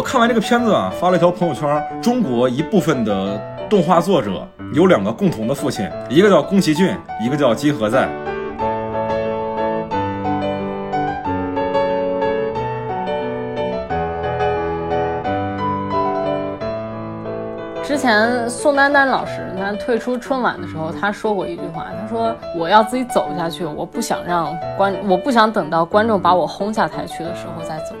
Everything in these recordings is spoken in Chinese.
我看完这个片子啊，发了一条朋友圈。中国一部分的动画作者有两个共同的父亲，一个叫宫崎骏，一个叫金河在。之前宋丹丹老师他退出春晚的时候，他说过一句话，他说我要自己走下去，我不想让观，我不想等到观众把我轰下台去的时候再走。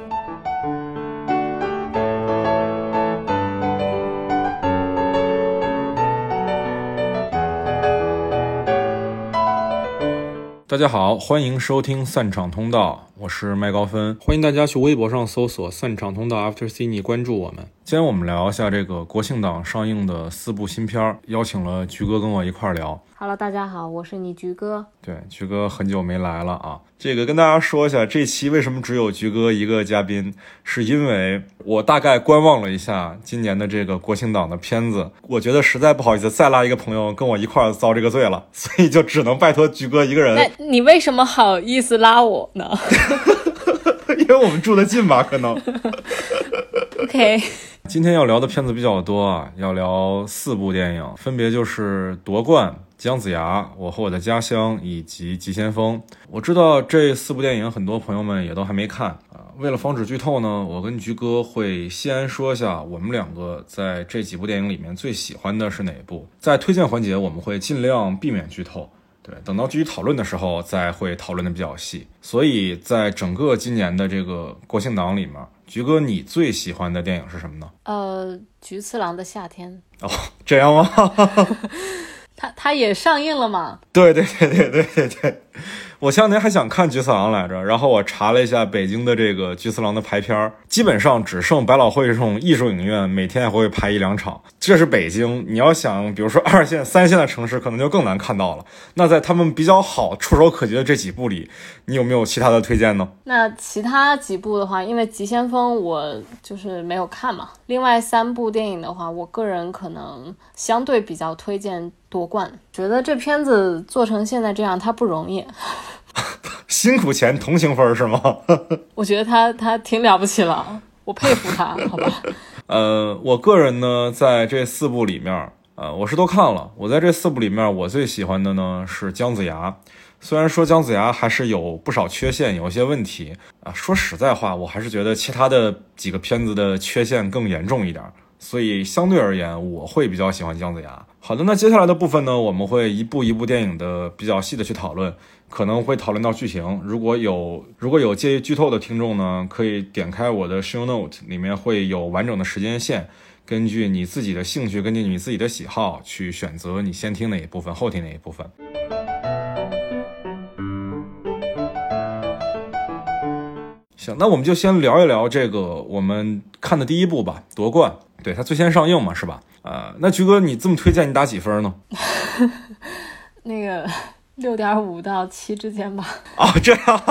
大家好，欢迎收听散场通道，我是麦高芬，欢迎大家去微博上搜索“散场通道 After Cine” 关注我们。今天我们聊一下这个国庆档上映的四部新片儿，邀请了菊哥跟我一块儿聊。Hello，大家好，我是你菊哥。对，菊哥很久没来了啊。这个跟大家说一下，这期为什么只有菊哥一个嘉宾，是因为我大概观望了一下今年的这个国庆档的片子，我觉得实在不好意思再拉一个朋友跟我一块儿遭这个罪了，所以就只能拜托菊哥一个人。那你为什么好意思拉我呢？因为我们住得近吧，可能。OK。今天要聊的片子比较多啊，要聊四部电影，分别就是《夺冠》。姜子牙，我和我的家乡以及急先锋，我知道这四部电影很多朋友们也都还没看啊。为了防止剧透呢，我跟菊哥会先说一下我们两个在这几部电影里面最喜欢的是哪一部。在推荐环节，我们会尽量避免剧透。对，等到具体讨论的时候再会讨论的比较细。所以在整个今年的这个国庆档里面，菊哥你最喜欢的电影是什么呢？呃，菊次郎的夏天。哦，这样吗？他他也上映了吗？对对对对对对对。我前两天还想看《菊次郎》来着，然后我查了一下北京的这个《菊次郎》的排片儿，基本上只剩百老汇这种艺术影院每天也会排一两场。这是北京，你要想，比如说二线、三线的城市，可能就更难看到了。那在他们比较好、触手可及的这几部里，你有没有其他的推荐呢？那其他几部的话，因为《急先锋》我就是没有看嘛。另外三部电影的话，我个人可能相对比较推荐。夺冠，觉得这片子做成现在这样，他不容易，辛苦钱同情分是吗？我觉得他他挺了不起了，我佩服他，好吧。呃，我个人呢，在这四部里面，呃，我是都看了。我在这四部里面，我最喜欢的呢是姜子牙。虽然说姜子牙还是有不少缺陷，有一些问题啊。说实在话，我还是觉得其他的几个片子的缺陷更严重一点。所以相对而言，我会比较喜欢姜子牙。好的，那接下来的部分呢，我们会一部一部电影的比较细的去讨论，可能会讨论到剧情。如果有如果有介意剧透的听众呢，可以点开我的 show note，里面会有完整的时间线，根据你自己的兴趣，根据你自己的喜好去选择你先听哪一部分，后听哪一部分。行，那我们就先聊一聊这个我们看的第一部吧，《夺冠》。对它最先上映嘛，是吧？呃，那菊哥，你这么推荐，你打几分呢？那个六点五到七之间吧。哦，这样，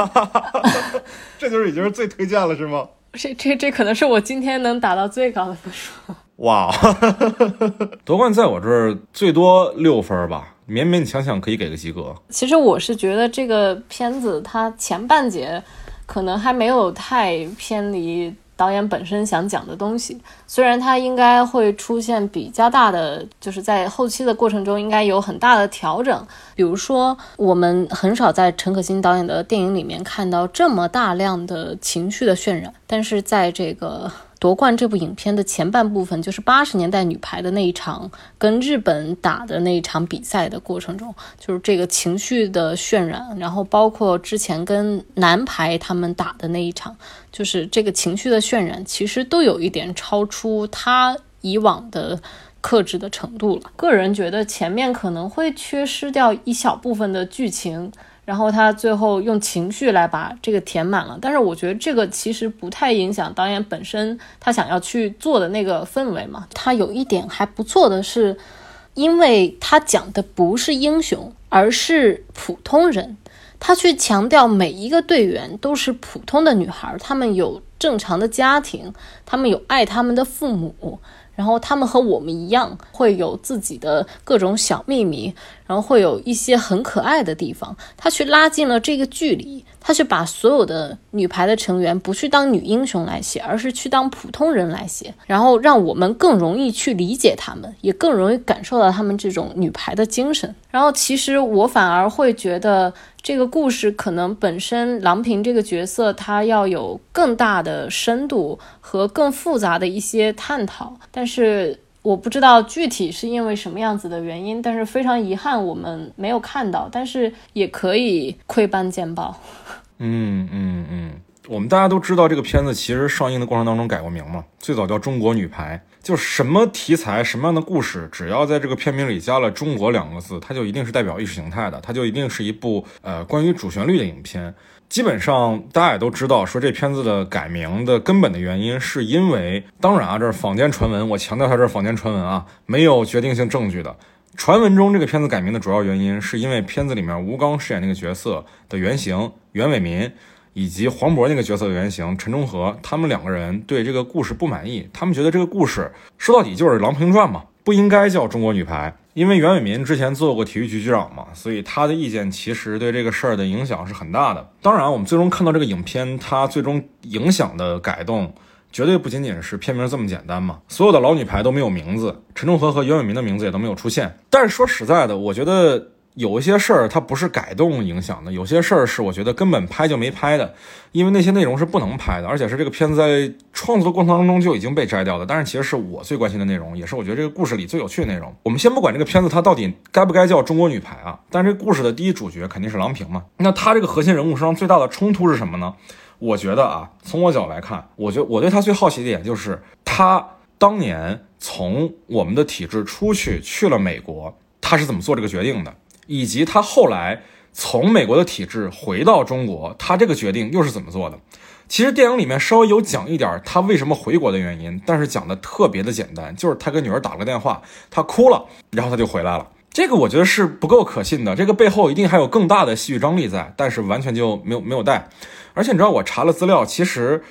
这就是已经是最推荐了，是吗？这这这可能是我今天能打到最高的分数。哇，夺冠在我这儿最多六分吧，勉勉强强可以给个及格。其实我是觉得这个片子它前半节可能还没有太偏离。导演本身想讲的东西，虽然他应该会出现比较大的，就是在后期的过程中应该有很大的调整。比如说，我们很少在陈可辛导演的电影里面看到这么大量的情绪的渲染，但是在这个。夺冠这部影片的前半部分，就是八十年代女排的那一场跟日本打的那一场比赛的过程中，就是这个情绪的渲染，然后包括之前跟男排他们打的那一场，就是这个情绪的渲染，其实都有一点超出他以往的克制的程度了。个人觉得前面可能会缺失掉一小部分的剧情。然后他最后用情绪来把这个填满了，但是我觉得这个其实不太影响导演本身他想要去做的那个氛围嘛。他有一点还不错的是，因为他讲的不是英雄，而是普通人，他去强调每一个队员都是普通的女孩，她们有正常的家庭，她们有爱他们的父母，然后他们和我们一样会有自己的各种小秘密。然后会有一些很可爱的地方，他去拉近了这个距离，他去把所有的女排的成员不去当女英雄来写，而是去当普通人来写，然后让我们更容易去理解他们，也更容易感受到他们这种女排的精神。然后其实我反而会觉得。这个故事可能本身郎平这个角色，他要有更大的深度和更复杂的一些探讨，但是我不知道具体是因为什么样子的原因，但是非常遗憾我们没有看到，但是也可以窥斑见豹。嗯嗯嗯，我们大家都知道这个片子其实上映的过程当中改过名嘛，最早叫《中国女排》。就什么题材、什么样的故事，只要在这个片名里加了“中国”两个字，它就一定是代表意识形态的，它就一定是一部呃关于主旋律的影片。基本上大家也都知道，说这片子的改名的根本的原因，是因为当然啊，这是坊间传闻，我强调一下这是坊间传闻啊，没有决定性证据的。传闻中这个片子改名的主要原因，是因为片子里面吴刚饰演那个角色的原型袁伟民。以及黄渤那个角色的原型陈忠和，他们两个人对这个故事不满意，他们觉得这个故事说到底就是《郎平传》嘛，不应该叫中国女排。因为袁伟民之前做过体育局局长嘛，所以他的意见其实对这个事儿的影响是很大的。当然，我们最终看到这个影片，它最终影响的改动，绝对不仅仅是片名这么简单嘛。所有的老女排都没有名字，陈忠和和袁伟民的名字也都没有出现。但是说实在的，我觉得。有一些事儿它不是改动影响的，有些事儿是我觉得根本拍就没拍的，因为那些内容是不能拍的，而且是这个片子在创作的过程当中就已经被摘掉的。但是其实是我最关心的内容，也是我觉得这个故事里最有趣的内容。我们先不管这个片子它到底该不该叫中国女排啊，但是这故事的第一主角肯定是郎平嘛。那他这个核心人物身上最大的冲突是什么呢？我觉得啊，从我角度来看，我觉我对他最好奇的点就是他当年从我们的体制出去去了美国，他是怎么做这个决定的？以及他后来从美国的体制回到中国，他这个决定又是怎么做的？其实电影里面稍微有讲一点他为什么回国的原因，但是讲的特别的简单，就是他跟女儿打了个电话，他哭了，然后他就回来了。这个我觉得是不够可信的，这个背后一定还有更大的戏剧张力在，但是完全就没有没有带。而且你知道，我查了资料，其实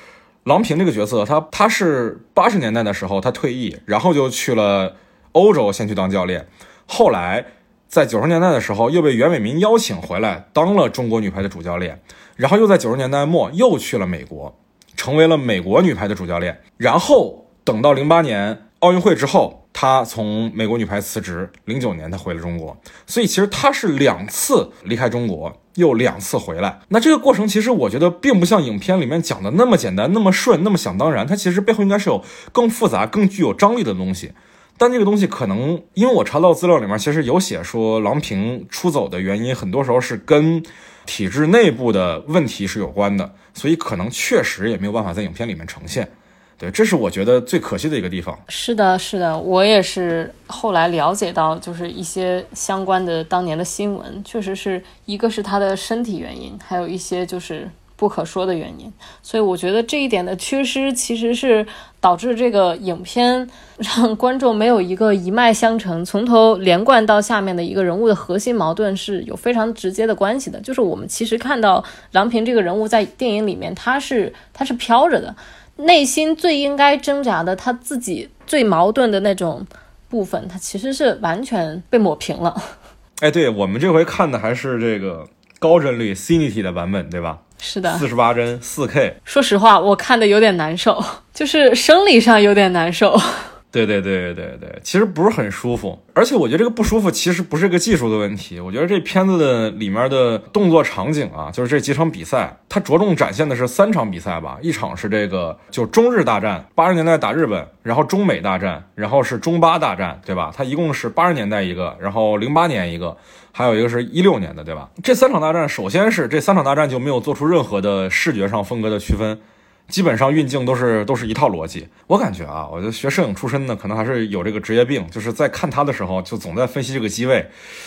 郎平这个角色，他他是八十年代的时候他退役，然后就去了欧洲先去当教练，后来。在九十年代的时候，又被袁伟民邀请回来当了中国女排的主教练，然后又在九十年代末又去了美国，成为了美国女排的主教练。然后等到零八年奥运会之后，他从美国女排辞职，零九年他回了中国。所以其实他是两次离开中国，又两次回来。那这个过程其实我觉得并不像影片里面讲的那么简单、那么顺、那么想当然。它其实背后应该是有更复杂、更具有张力的东西。但这个东西可能，因为我查到资料里面，其实有写说郎平出走的原因，很多时候是跟体制内部的问题是有关的，所以可能确实也没有办法在影片里面呈现。对，这是我觉得最可惜的一个地方。是的，是的，我也是后来了解到，就是一些相关的当年的新闻，确实是一个是他的身体原因，还有一些就是。不可说的原因，所以我觉得这一点的缺失，其实是导致这个影片让观众没有一个一脉相承、从头连贯到下面的一个人物的核心矛盾是有非常直接的关系的。就是我们其实看到郎平这个人物在电影里面，他是他是飘着的，内心最应该挣扎的，他自己最矛盾的那种部分，他其实是完全被抹平了。哎，对我们这回看的还是这个高帧率 CINITY 的版本，对吧？是的，四十八帧，四 K。说实话，我看的有点难受，就是生理上有点难受。对对对对对，其实不是很舒服，而且我觉得这个不舒服其实不是个技术的问题，我觉得这片子的里面的动作场景啊，就是这几场比赛，它着重展现的是三场比赛吧，一场是这个就中日大战，八十年代打日本，然后中美大战，然后是中巴大战，对吧？它一共是八十年代一个，然后零八年一个。还有一个是一六年的，对吧？这三场大战，首先是这三场大战就没有做出任何的视觉上风格的区分，基本上运镜都是都是一套逻辑。我感觉啊，我觉得学摄影出身的，可能还是有这个职业病，就是在看他的时候，就总在分析这个机位。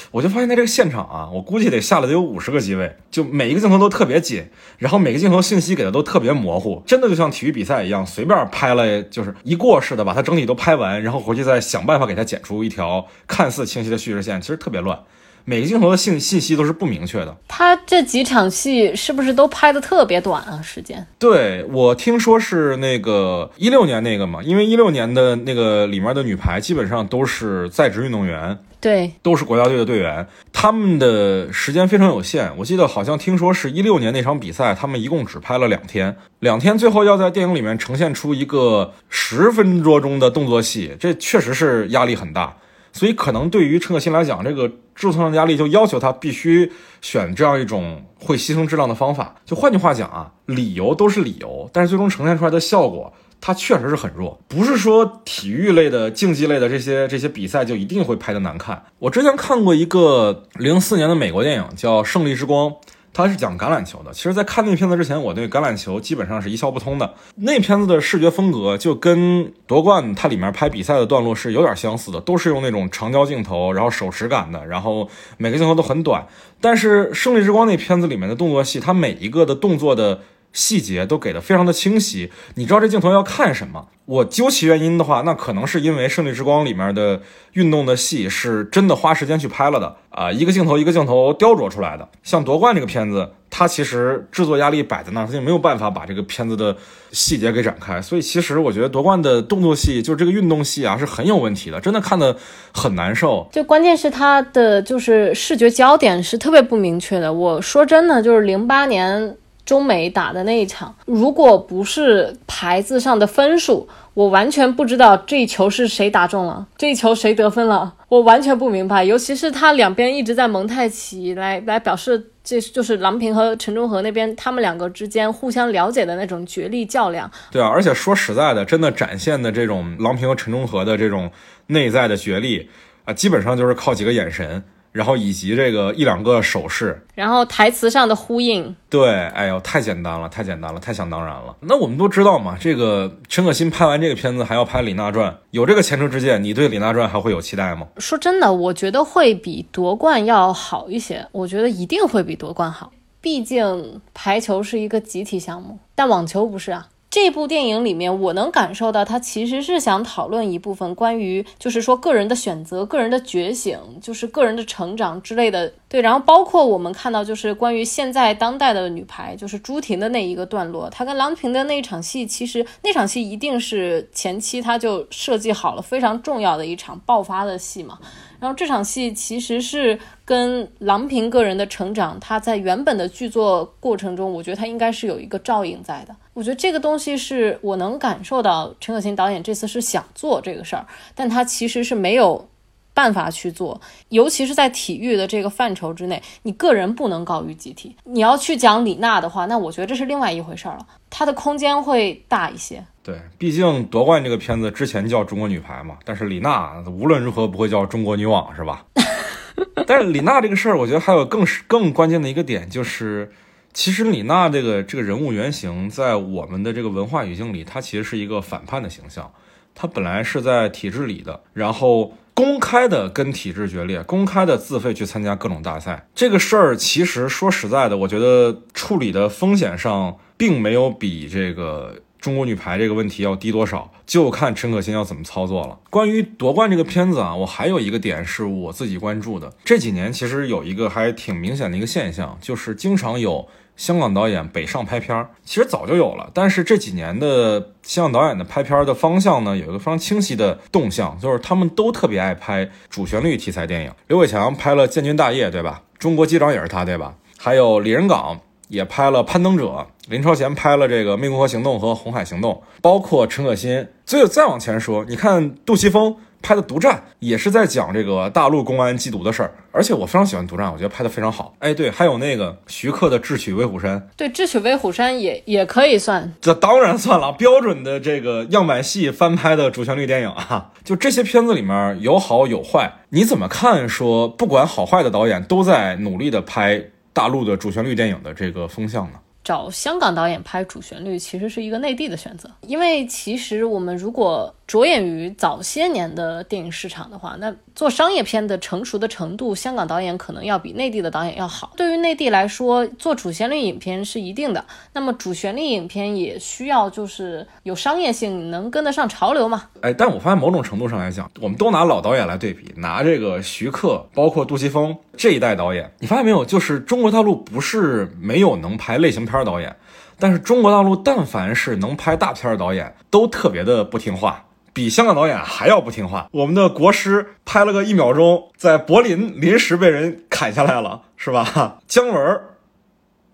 我就发现在这个现场啊，我估计得下了得有五十个机位，就每一个镜头都特别紧，然后每个镜头信息给的都特别模糊，真的就像体育比赛一样，随便拍了就是一过似的，把它整体都拍完，然后回去再想办法给它剪出一条看似清晰的叙事线，其实特别乱。每个镜头的信信息都是不明确的。他这几场戏是不是都拍的特别短啊？时间？对我听说是那个一六年那个嘛，因为一六年的那个里面的女排基本上都是在职运动员。对，都是国家队的队员，他们的时间非常有限。我记得好像听说是一六年那场比赛，他们一共只拍了两天，两天最后要在电影里面呈现出一个十分多钟的动作戏，这确实是压力很大。所以可能对于陈可辛来讲，这个制作上的压力就要求他必须选这样一种会牺牲质量的方法。就换句话讲啊，理由都是理由，但是最终呈现出来的效果。它确实是很弱，不是说体育类的、竞技类的这些这些比赛就一定会拍的难看。我之前看过一个零四年的美国电影叫《胜利之光》，它是讲橄榄球的。其实，在看那片子之前，我对橄榄球基本上是一窍不通的。那片子的视觉风格就跟夺冠它里面拍比赛的段落是有点相似的，都是用那种长焦镜头，然后手持感的，然后每个镜头都很短。但是《胜利之光》那片子里面的动作戏，它每一个的动作的。细节都给的非常的清晰，你知道这镜头要看什么。我究其原因的话，那可能是因为《胜利之光》里面的运动的戏是真的花时间去拍了的啊，一个镜头一个镜头雕琢出来的。像夺冠这个片子，它其实制作压力摆在那儿，它就没有办法把这个片子的细节给展开。所以其实我觉得夺冠的动作戏，就是这个运动戏啊，是很有问题的，真的看的很难受。就关键是它的就是视觉焦点是特别不明确的。我说真的，就是零八年。中美打的那一场，如果不是牌子上的分数，我完全不知道这一球是谁打中了，这一球谁得分了，我完全不明白。尤其是他两边一直在蒙太奇来来表示，这就是郎平和陈忠和那边他们两个之间互相了解的那种角力较量。对啊，而且说实在的，真的展现的这种郎平和陈忠和的这种内在的角力啊，基本上就是靠几个眼神。然后以及这个一两个手势，然后台词上的呼应，对，哎呦，太简单了，太简单了，太想当然了。那我们都知道嘛，这个陈可辛拍完这个片子还要拍《李娜传》，有这个前车之鉴，你对《李娜传》还会有期待吗？说真的，我觉得会比夺冠要好一些，我觉得一定会比夺冠好，毕竟排球是一个集体项目，但网球不是啊。这部电影里面，我能感受到他其实是想讨论一部分关于，就是说个人的选择、个人的觉醒，就是个人的成长之类的。对，然后包括我们看到，就是关于现在当代的女排，就是朱婷的那一个段落，她跟郎平的那一场戏，其实那场戏一定是前期他就设计好了非常重要的一场爆发的戏嘛。然后这场戏其实是跟郎平个人的成长，他在原本的剧作过程中，我觉得他应该是有一个照应在的。我觉得这个东西是我能感受到，陈可辛导演这次是想做这个事儿，但他其实是没有办法去做，尤其是在体育的这个范畴之内，你个人不能高于集体。你要去讲李娜的话，那我觉得这是另外一回事儿了，它的空间会大一些。对，毕竟夺冠这个片子之前叫中国女排嘛，但是李娜无论如何不会叫中国女网，是吧？但是李娜这个事儿，我觉得还有更更关键的一个点，就是其实李娜这个这个人物原型，在我们的这个文化语境里，她其实是一个反叛的形象。她本来是在体制里的，然后公开的跟体制决裂，公开的自费去参加各种大赛。这个事儿其实说实在的，我觉得处理的风险上，并没有比这个。中国女排这个问题要低多少，就看陈可辛要怎么操作了。关于夺冠这个片子啊，我还有一个点是我自己关注的。这几年其实有一个还挺明显的一个现象，就是经常有香港导演北上拍片儿。其实早就有了，但是这几年的香港导演的拍片儿的方向呢，有一个非常清晰的动向，就是他们都特别爱拍主旋律题材电影。刘伟强拍了《建军大业》，对吧？中国机长也是他，对吧？还有李仁港。也拍了《攀登者》，林超贤拍了这个《湄公河行动》和《红海行动》，包括陈可辛。最再往前说，你看杜琪峰拍的《独战》，也是在讲这个大陆公安缉毒的事儿。而且我非常喜欢《独战》，我觉得拍的非常好。哎，对，还有那个徐克的《智取威虎山》，对，《智取威虎山》也也可以算，这当然算了，标准的这个样板戏翻拍的主旋律电影啊。就这些片子里面有好有坏，你怎么看？说不管好坏的导演都在努力的拍。大陆的主旋律电影的这个风向呢？找香港导演拍主旋律其实是一个内地的选择，因为其实我们如果着眼于早些年的电影市场的话，那做商业片的成熟的程度，香港导演可能要比内地的导演要好。对于内地来说，做主旋律影片是一定的，那么主旋律影片也需要就是有商业性，能跟得上潮流嘛？哎，但我发现某种程度上来讲，我们都拿老导演来对比，拿这个徐克，包括杜琪峰这一代导演，你发现没有？就是中国大陆不是没有能拍类型片的导演，但是中国大陆但凡是能拍大片的导演，都特别的不听话。比香港导演还要不听话。我们的国师拍了个一秒钟，在柏林临时被人砍下来了，是吧？姜文，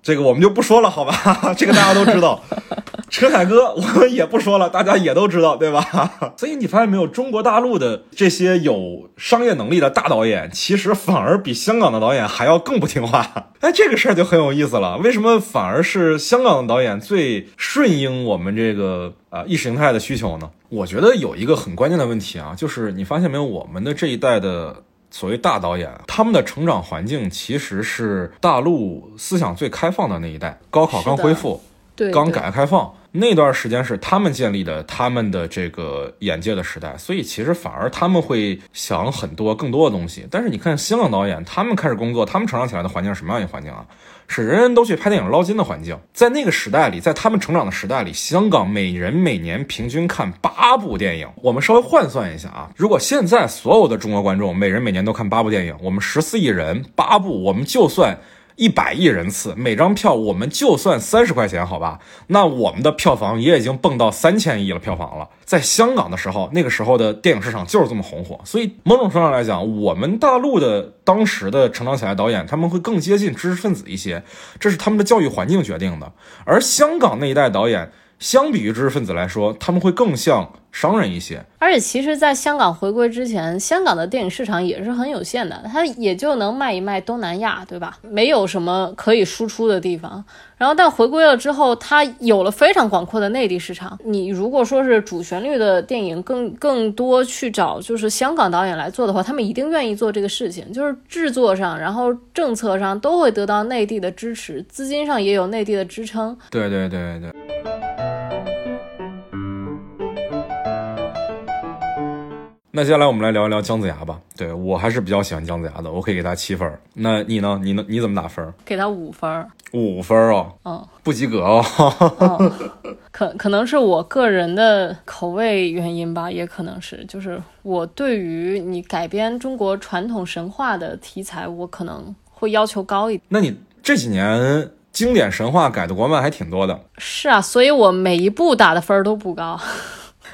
这个我们就不说了，好吧？这个大家都知道。陈凯歌，我们也不说了，大家也都知道，对吧？所以你发现没有，中国大陆的这些有商业能力的大导演，其实反而比香港的导演还要更不听话。哎，这个事儿就很有意思了。为什么反而是香港的导演最顺应我们这个啊意识形态的需求呢？我觉得有一个很关键的问题啊，就是你发现没有，我们的这一代的所谓大导演，他们的成长环境其实是大陆思想最开放的那一代，高考刚恢复，对，刚改革开放。那段时间是他们建立的他们的这个眼界的时代，所以其实反而他们会想很多更多的东西。但是你看香港导演，他们开始工作，他们成长起来的环境是什么样一个环境啊？是人人都去拍电影捞金的环境。在那个时代里，在他们成长的时代里，香港每人每年平均看八部电影。我们稍微换算一下啊，如果现在所有的中国观众每人每年都看八部电影，我们十四亿人八部，我们就算。一百亿人次，每张票我们就算三十块钱，好吧？那我们的票房也已经蹦到三千亿了。票房了，在香港的时候，那个时候的电影市场就是这么红火。所以某种程度上来讲，我们大陆的当时的成长起来导演，他们会更接近知识分子一些，这是他们的教育环境决定的。而香港那一代导演。相比于知识分子来说，他们会更像商人一些。而且，其实，在香港回归之前，香港的电影市场也是很有限的，它也就能卖一卖东南亚，对吧？没有什么可以输出的地方。然后，但回归了之后，它有了非常广阔的内地市场。你如果说是主旋律的电影，更更多去找就是香港导演来做的话，他们一定愿意做这个事情，就是制作上，然后政策上都会得到内地的支持，资金上也有内地的支撑。对对对对。那接下来我们来聊一聊姜子牙吧。对我还是比较喜欢姜子牙的，我可以给他七分。那你呢？你呢？你怎么打分？给他五分。五分哦。嗯。不及格哦。可可能是我个人的口味原因吧，也可能是，就是我对于你改编中国传统神话的题材，我可能会要求高一点。那你这几年经典神话改的国漫还挺多的。是啊，所以我每一部打的分都不高。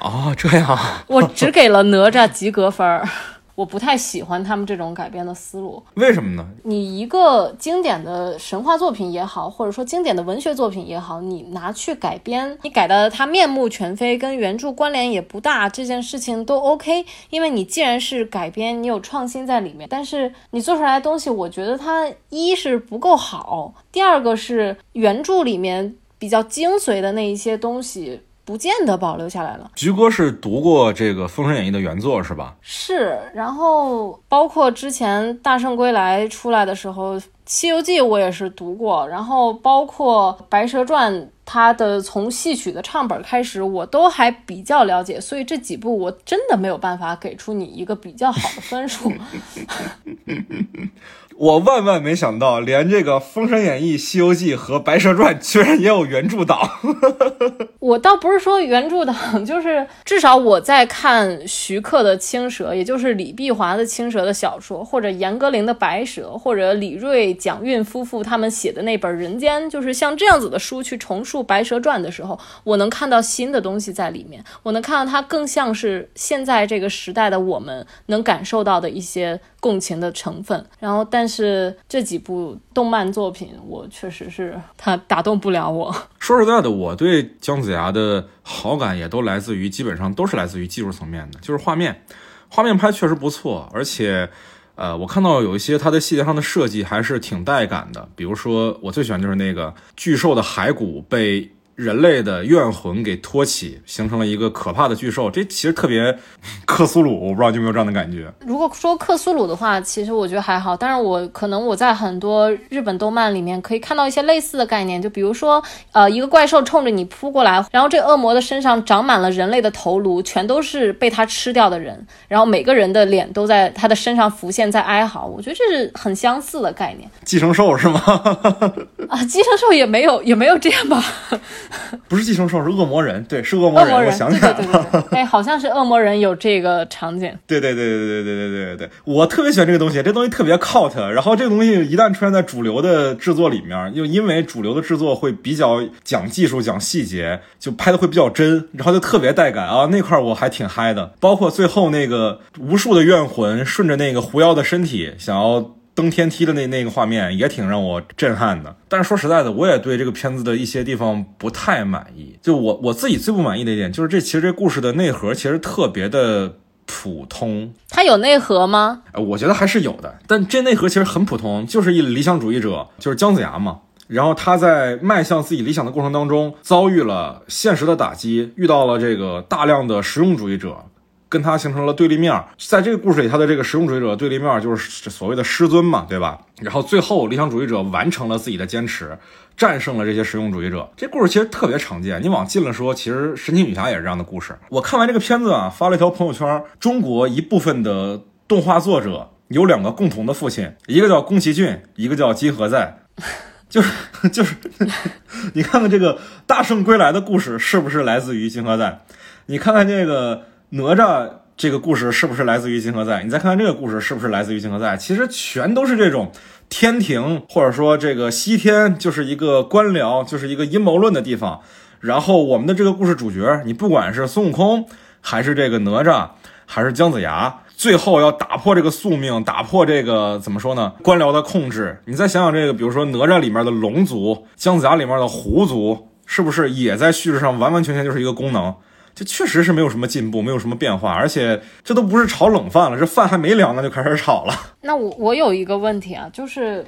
哦，这样，我只给了哪吒及格分儿，我不太喜欢他们这种改编的思路。为什么呢？你一个经典的神话作品也好，或者说经典的文学作品也好，你拿去改编，你改的它面目全非，跟原著关联也不大，这件事情都 OK。因为你既然是改编，你有创新在里面，但是你做出来的东西，我觉得它一是不够好，第二个是原著里面比较精髓的那一些东西。不见得保留下来了。菊哥是读过这个《封神演义》的原作是吧？是，然后包括之前《大圣归来》出来的时候，《西游记》我也是读过，然后包括《白蛇传》，它的从戏曲的唱本开始，我都还比较了解，所以这几部我真的没有办法给出你一个比较好的分数。我万万没想到，连这个《封神演义》《西游记》和《白蛇传》居然也有原著党。我倒不是说原著党，就是至少我在看徐克的《青蛇》，也就是李碧华的《青蛇》的小说，或者严歌苓的《白蛇》，或者李锐、蒋韵夫妇他们写的那本《人间》，就是像这样子的书去重述《白蛇传》的时候，我能看到新的东西在里面，我能看到它更像是现在这个时代的我们能感受到的一些。共情的成分，然后但但是这几部动漫作品，我确实是他打动不了我。说实在的，我对姜子牙的好感也都来自于，基本上都是来自于技术层面的，就是画面，画面拍确实不错，而且，呃，我看到有一些它的细节上的设计还是挺带感的，比如说我最喜欢就是那个巨兽的骸骨被人类的怨魂给托起，形成了一个可怕的巨兽。这其实特别克苏鲁，我不知道你有没有这样的感觉。如果说克苏鲁的话，其实我觉得还好。但是我可能我在很多日本动漫里面可以看到一些类似的概念，就比如说，呃，一个怪兽冲着你扑过来，然后这恶魔的身上长满了人类的头颅，全都是被它吃掉的人，然后每个人的脸都在他的身上浮现，在哀嚎。我觉得这是很相似的概念。寄生兽是吗？啊，寄生兽也没有也没有这样吧。不是寄生兽，是恶魔人。对，是恶魔人。我想起来了，哎，好像是恶魔人有这个场景。对对对对对对对对对对，我特别喜欢这个东西，这东西特别 cult。然后这个东西一旦出现在主流的制作里面，又因为主流的制作会比较讲技术、讲细节，就拍的会比较真，然后就特别带感啊。那块我还挺嗨的，包括最后那个无数的怨魂顺着那个狐妖的身体想要。登天梯的那那个画面也挺让我震撼的，但是说实在的，我也对这个片子的一些地方不太满意。就我我自己最不满意的一点，就是这其实这故事的内核其实特别的普通。它有内核吗？呃，我觉得还是有的，但这内核其实很普通，就是一理想主义者，就是姜子牙嘛。然后他在迈向自己理想的过程当中，遭遇了现实的打击，遇到了这个大量的实用主义者。跟他形成了对立面，在这个故事里，他的这个实用主义者对立面就是所谓的师尊嘛，对吧？然后最后理想主义者完成了自己的坚持，战胜了这些实用主义者。这故事其实特别常见，你往近了说，其实神奇女侠也是这样的故事。我看完这个片子啊，发了一条朋友圈：中国一部分的动画作者有两个共同的父亲，一个叫宫崎骏，一个叫金河在，就 是就是，你看看这个大圣归来的故事是不是来自于金河在？你看看这个。哪吒这个故事是不是来自于金河在？你再看看这个故事是不是来自于金河在？其实全都是这种天庭，或者说这个西天就是一个官僚，就是一个阴谋论的地方。然后我们的这个故事主角，你不管是孙悟空，还是这个哪吒，还是姜子牙，最后要打破这个宿命，打破这个怎么说呢？官僚的控制。你再想想这个，比如说哪吒里面的龙族，姜子牙里面的狐族，是不是也在叙事上完完全全就是一个功能？这确实是没有什么进步，没有什么变化，而且这都不是炒冷饭了，这饭还没凉呢就开始炒了。那我我有一个问题啊，就是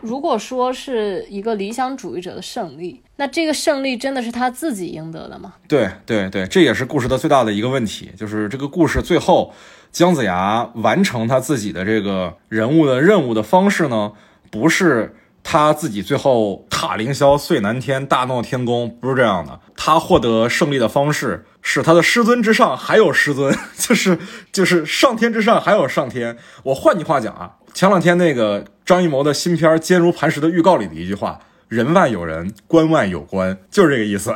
如果说是一个理想主义者的胜利，那这个胜利真的是他自己赢得的吗？对对对，这也是故事的最大的一个问题，就是这个故事最后姜子牙完成他自己的这个人物的任务的方式呢，不是。他自己最后踏凌霄碎南天大闹天宫不是这样的，他获得胜利的方式是他的师尊之上还有师尊，就是就是上天之上还有上天。我换句话讲啊，前两天那个张艺谋的新片《坚如磐石》的预告里的一句话：“人外有人，关外有关”，就是这个意思。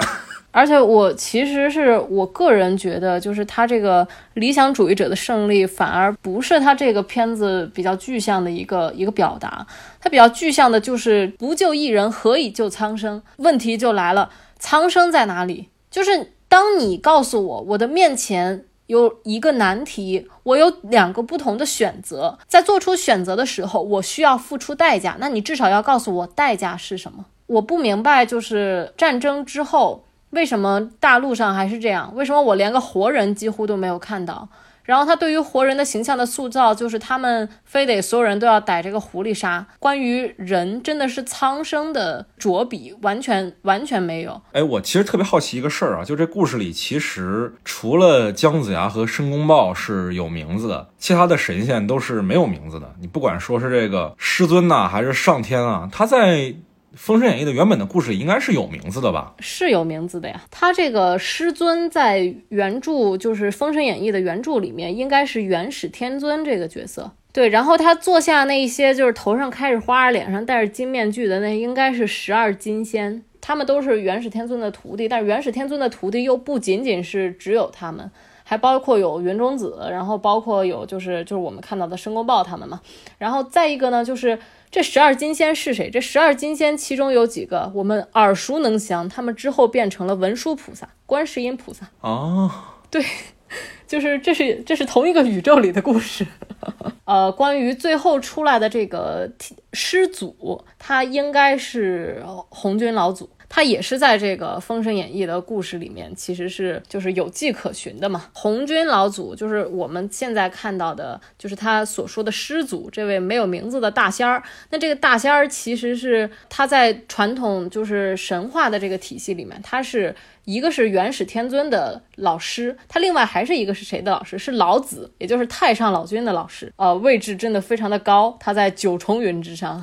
而且我其实是我个人觉得，就是他这个理想主义者的胜利，反而不是他这个片子比较具象的一个一个表达。他比较具象的就是不救一人，何以救苍生？问题就来了，苍生在哪里？就是当你告诉我，我的面前有一个难题，我有两个不同的选择，在做出选择的时候，我需要付出代价。那你至少要告诉我代价是什么？我不明白，就是战争之后。为什么大陆上还是这样？为什么我连个活人几乎都没有看到？然后他对于活人的形象的塑造，就是他们非得所有人都要逮这个狐狸杀。关于人，真的是苍生的着笔，完全完全没有。哎，我其实特别好奇一个事儿啊，就这故事里，其实除了姜子牙和申公豹是有名字的，其他的神仙都是没有名字的。你不管说是这个师尊呐，还是上天啊，他在。《封神演义》的原本的故事应该是有名字的吧？是有名字的呀。他这个师尊在原著就是《封神演义》的原著里面，应该是元始天尊这个角色。对，然后他坐下那一些就是头上开着花、脸上戴着金面具的，那应该是十二金仙，他们都是元始天尊的徒弟。但是元始天尊的徒弟又不仅仅是只有他们，还包括有云中子，然后包括有就是就是我们看到的申公豹他们嘛。然后再一个呢，就是。这十二金仙是谁？这十二金仙其中有几个我们耳熟能详，他们之后变成了文殊菩萨、观世音菩萨。哦，对，就是这是这是同一个宇宙里的故事。呃，关于最后出来的这个师祖，他应该是红军老祖。他也是在这个《封神演义》的故事里面，其实是就是有迹可循的嘛。红军老祖就是我们现在看到的，就是他所说的师祖这位没有名字的大仙儿。那这个大仙儿其实是他在传统就是神话的这个体系里面，他是一个是元始天尊的老师，他另外还是一个是谁的老师？是老子，也就是太上老君的老师。呃，位置真的非常的高，他在九重云之上。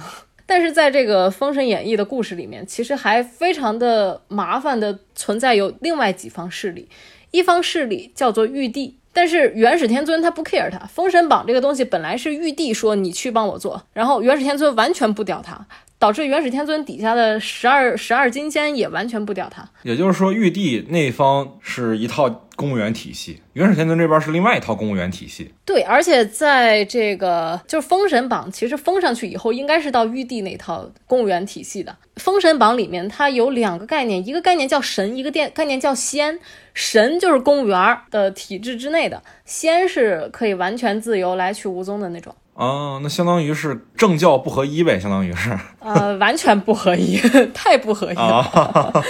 但是在这个《封神演义》的故事里面，其实还非常的麻烦的存在有另外几方势力，一方势力叫做玉帝，但是元始天尊他不 care 他，《封神榜》这个东西本来是玉帝说你去帮我做，然后元始天尊完全不屌他，导致元始天尊底下的十二十二金仙也完全不屌他。也就是说，玉帝那方是一套公务员体系，元始天尊这边是另外一套公务员体系。对，而且在这个就是《封神榜》，其实封上去以后，应该是到玉帝那套公务员体系的。《封神榜》里面它有两个概念，一个概念叫神，一个电概念叫仙。神就是公务员的体制之内的，仙是可以完全自由来去无踪的那种。啊，那相当于是政教不合一呗，相当于是。呃，完全不合一，太不合一了。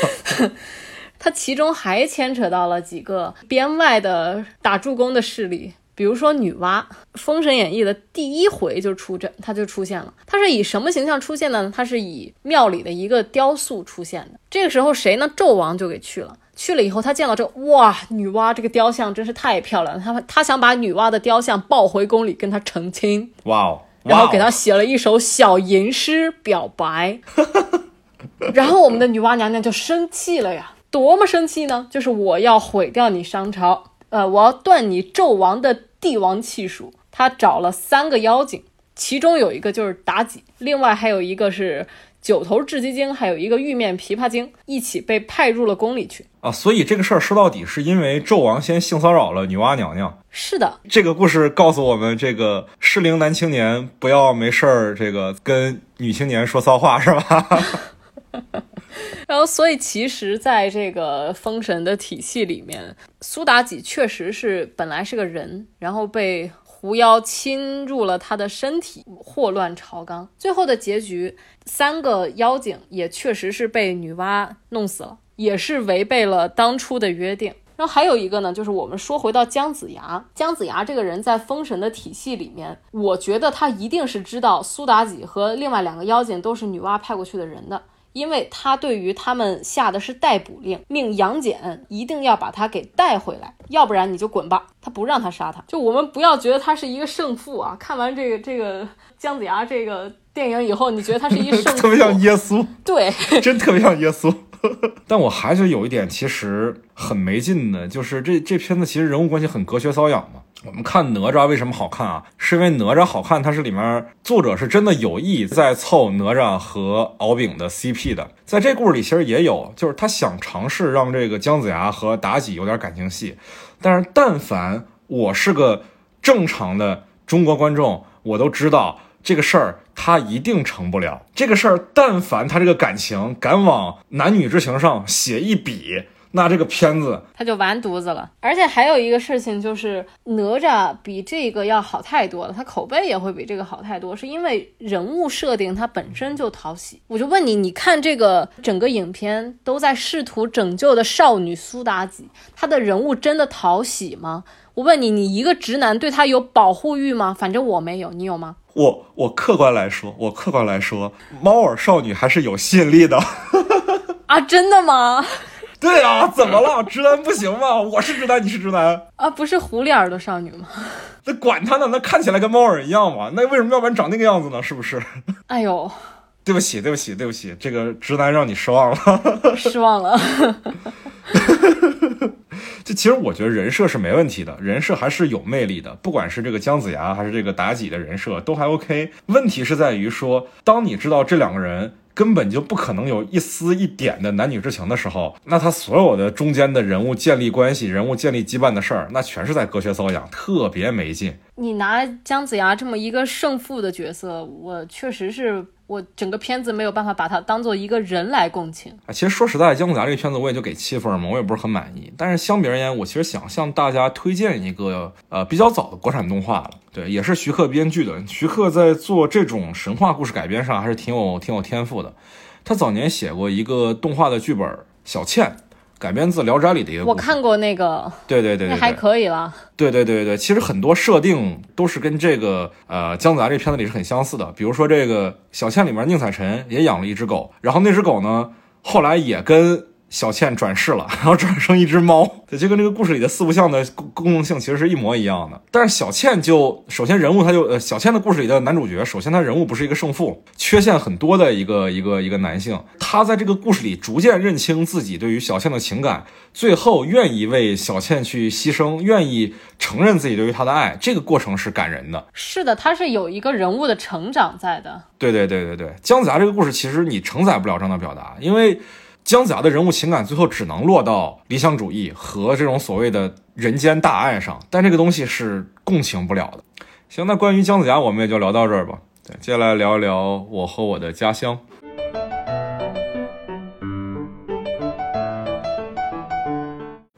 它其中还牵扯到了几个编外的打助攻的势力，比如说女娲，《封神演义》的第一回就出这，它就出现了。它是以什么形象出现的呢？它是以庙里的一个雕塑出现的。这个时候谁呢？纣王就给去了。去了以后，他见到这哇，女娲这个雕像真是太漂亮了。他他想把女娲的雕像抱回宫里跟她成亲。哇哦！然后给他写了一首小吟诗表白。然后我们的女娲娘娘就生气了呀，多么生气呢？就是我要毁掉你商朝，呃，我要断你纣王的帝王气数。她找了三个妖精，其中有一个就是妲己，另外还有一个是九头雉鸡精，还有一个玉面琵琶精，一起被派入了宫里去。啊，所以这个事儿说到底是因为纣王先性骚扰了女娲娘娘。是的，这个故事告诉我们，这个适龄男青年不要没事儿这个跟女青年说骚话，是吧？然后，所以其实，在这个封神的体系里面，苏妲己确实是本来是个人，然后被狐妖侵入了他的身体，祸乱朝纲。最后的结局，三个妖精也确实是被女娲弄死了，也是违背了当初的约定。然后还有一个呢，就是我们说回到姜子牙，姜子牙这个人在封神的体系里面，我觉得他一定是知道苏妲己和另外两个妖精都是女娲派过去的人的。因为他对于他们下的是逮捕令，命杨戬一定要把他给带回来，要不然你就滚吧。他不让他杀他，就我们不要觉得他是一个胜负啊。看完这个这个姜子牙这个电影以后，你觉得他是一个胜负，特别像耶稣，对，真特别像耶稣。但我还是有一点其实很没劲的，就是这这片子其实人物关系很隔靴搔痒嘛。我们看哪吒为什么好看啊？是因为哪吒好看，它是里面作者是真的有意在凑哪吒和敖丙的 CP 的。在这故事里其实也有，就是他想尝试让这个姜子牙和妲己有点感情戏，但是但凡我是个正常的中国观众，我都知道这个事儿他一定成不了。这个事儿但凡他这个感情敢往男女之情上写一笔。那这个片子他就完犊子了，而且还有一个事情就是哪吒比这个要好太多了，他口碑也会比这个好太多，是因为人物设定它本身就讨喜。我就问你，你看这个整个影片都在试图拯救的少女苏妲己，她的人物真的讨喜吗？我问你，你一个直男对她有保护欲吗？反正我没有，你有吗？我我客观来说，我客观来说，猫耳少女还是有吸引力的。啊，真的吗？对啊，怎么了？直男不行吗？我是直男，你是直男啊？不是狐狸耳朵少女吗？那管他呢，那看起来跟猫耳一样嘛？那为什么要不然长那个样子呢？是不是？哎呦，对不起，对不起，对不起，这个直男让你失望了，失望了。这其实我觉得人设是没问题的，人设还是有魅力的，不管是这个姜子牙还是这个妲己的人设都还 OK。问题是在于说，当你知道这两个人。根本就不可能有一丝一点的男女之情的时候，那他所有的中间的人物建立关系、人物建立羁绊的事儿，那全是在隔靴搔痒，特别没劲。你拿姜子牙这么一个胜负的角色，我确实是。我整个片子没有办法把它当做一个人来共情啊。其实说实在，姜子牙这个片子我也就给七分嘛，我也不是很满意。但是相比而言，我其实想向大家推荐一个呃比较早的国产动画了，对，也是徐克编剧的。徐克在做这种神话故事改编上还是挺有挺有天赋的。他早年写过一个动画的剧本《小倩》，改编自《聊斋》里的一个。我看过那个，对对对对，那还可以了。对对对对，其实很多设定都是跟这个呃姜子牙这片子里是很相似的。比如说这个《小倩》里面宁采臣也养了一只狗，然后那只狗呢后来也跟。小倩转世了，然后转生一只猫，对，就跟这个故事里的四不像的功功能性其实是一模一样的。但是小倩就首先人物他就呃小倩的故事里的男主角，首先他人物不是一个胜负，缺陷很多的一个一个一个男性。他在这个故事里逐渐认清自己对于小倩的情感，最后愿意为小倩去牺牲，愿意承认自己对于她的爱，这个过程是感人的。是的，他是有一个人物的成长在的。对对对对对，姜子牙这个故事其实你承载不了这样的表达，因为。姜子牙的人物情感最后只能落到理想主义和这种所谓的人间大爱上，但这个东西是共情不了的。行，那关于姜子牙我们也就聊到这儿吧。接下来聊一聊我和我的家乡。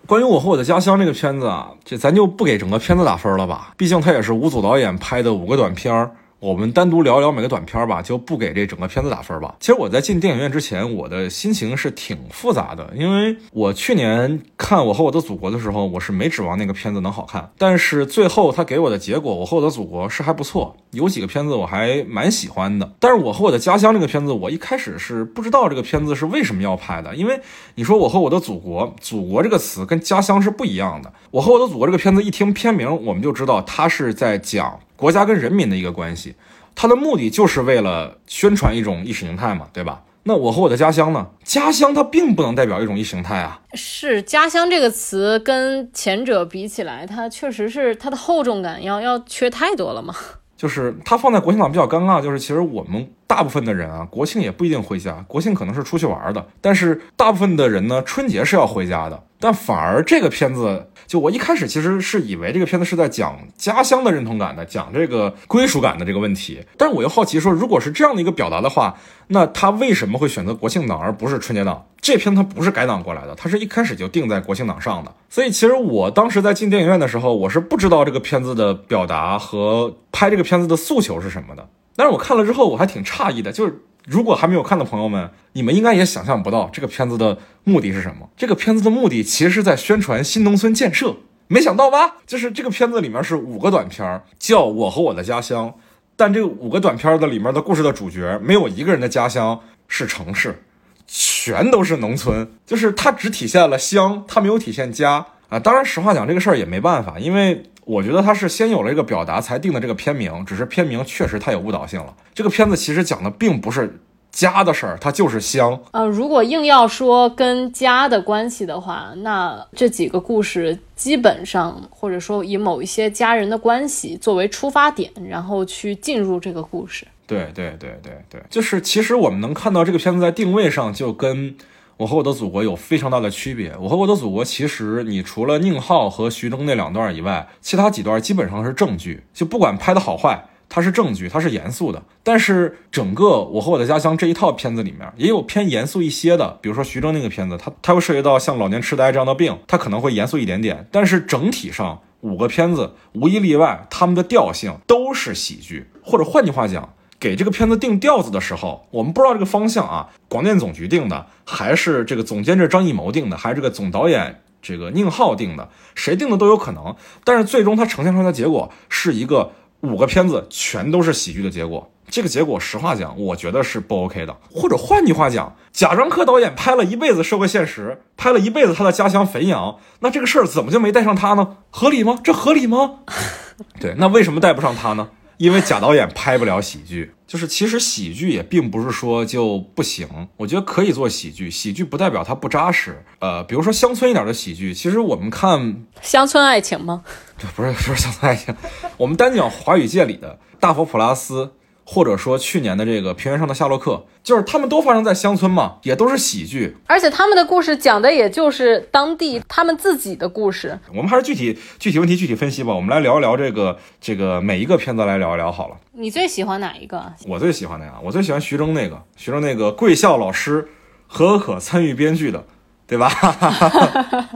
关于我和我的家乡这个片子啊，这咱就不给整个片子打分了吧，毕竟它也是吴组导演拍的五个短片儿。我们单独聊一聊每个短片吧，就不给这整个片子打分吧。其实我在进电影院之前，我的心情是挺复杂的，因为我去年看《我和我的祖国》的时候，我是没指望那个片子能好看，但是最后他给我的结果，《我和我的祖国》是还不错，有几个片子我还蛮喜欢的。但是我和我的家乡这个片子，我一开始是不知道这个片子是为什么要拍的，因为你说《我和我的祖国》，祖国这个词跟家乡是不一样的。《我和我的祖国》这个片子一听片名，我们就知道它是在讲。国家跟人民的一个关系，它的目的就是为了宣传一种意识形态嘛，对吧？那我和我的家乡呢？家乡它并不能代表一种意识形态啊。是家乡这个词跟前者比起来，它确实是它的厚重感要要缺太多了嘛。就是它放在国庆档比较尴尬，就是其实我们大部分的人啊，国庆也不一定回家，国庆可能是出去玩的，但是大部分的人呢，春节是要回家的。但反而这个片子，就我一开始其实是以为这个片子是在讲家乡的认同感的，讲这个归属感的这个问题。但是我又好奇说，如果是这样的一个表达的话，那他为什么会选择国庆档而不是春节档？这片它不是改档过来的，它是一开始就定在国庆档上的。所以其实我当时在进电影院的时候，我是不知道这个片子的表达和拍这个片子的诉求是什么的。但是我看了之后，我还挺诧异的，就是。如果还没有看的朋友们，你们应该也想象不到这个片子的目的是什么。这个片子的目的其实是在宣传新农村建设，没想到吧？就是这个片子里面是五个短片，叫《我和我的家乡》，但这五个短片的里面的故事的主角没有一个人的家乡是城市，全都是农村，就是它只体现了乡，它没有体现家啊。当然，实话讲这个事儿也没办法，因为。我觉得他是先有了一个表达，才定的这个片名。只是片名确实太有误导性了。这个片子其实讲的并不是家的事儿，它就是乡。呃，如果硬要说跟家的关系的话，那这几个故事基本上，或者说以某一些家人的关系作为出发点，然后去进入这个故事。对对对对对，就是其实我们能看到这个片子在定位上就跟。我和我的祖国有非常大的区别。我和我的祖国，其实你除了宁浩和徐峥那两段以外，其他几段基本上是正剧，就不管拍的好坏，它是正剧，它是严肃的。但是整个我和我的家乡这一套片子里面，也有偏严肃一些的，比如说徐峥那个片子，它它会涉及到像老年痴呆这样的病，它可能会严肃一点点。但是整体上五个片子无一例外，他们的调性都是喜剧，或者换句话讲。给这个片子定调子的时候，我们不知道这个方向啊，广电总局定的，还是这个总监制张艺谋定的，还是这个总导演这个宁浩定的，谁定的都有可能。但是最终它呈现出来的结果是一个五个片子全都是喜剧的结果。这个结果，实话讲，我觉得是不 OK 的。或者换句话讲，贾樟柯导演拍了一辈子社会现实，拍了一辈子他的家乡汾阳，那这个事儿怎么就没带上他呢？合理吗？这合理吗？对，那为什么带不上他呢？因为贾导演拍不了喜剧，就是其实喜剧也并不是说就不行，我觉得可以做喜剧，喜剧不代表它不扎实。呃，比如说乡村一点的喜剧，其实我们看乡村爱情吗？这，不是不是乡村爱情，我们单讲华语界里的大佛普拉斯。或者说去年的这个平原上的夏洛克，就是他们都发生在乡村嘛，也都是喜剧，而且他们的故事讲的也就是当地他们自己的故事。我们还是具体具体问题具体分析吧，我们来聊一聊这个这个每一个片子来聊一聊好了。你最喜欢哪一个？我最喜欢的呀，我最喜欢徐峥那个，徐峥那个贵校老师何可参与编剧的，对吧？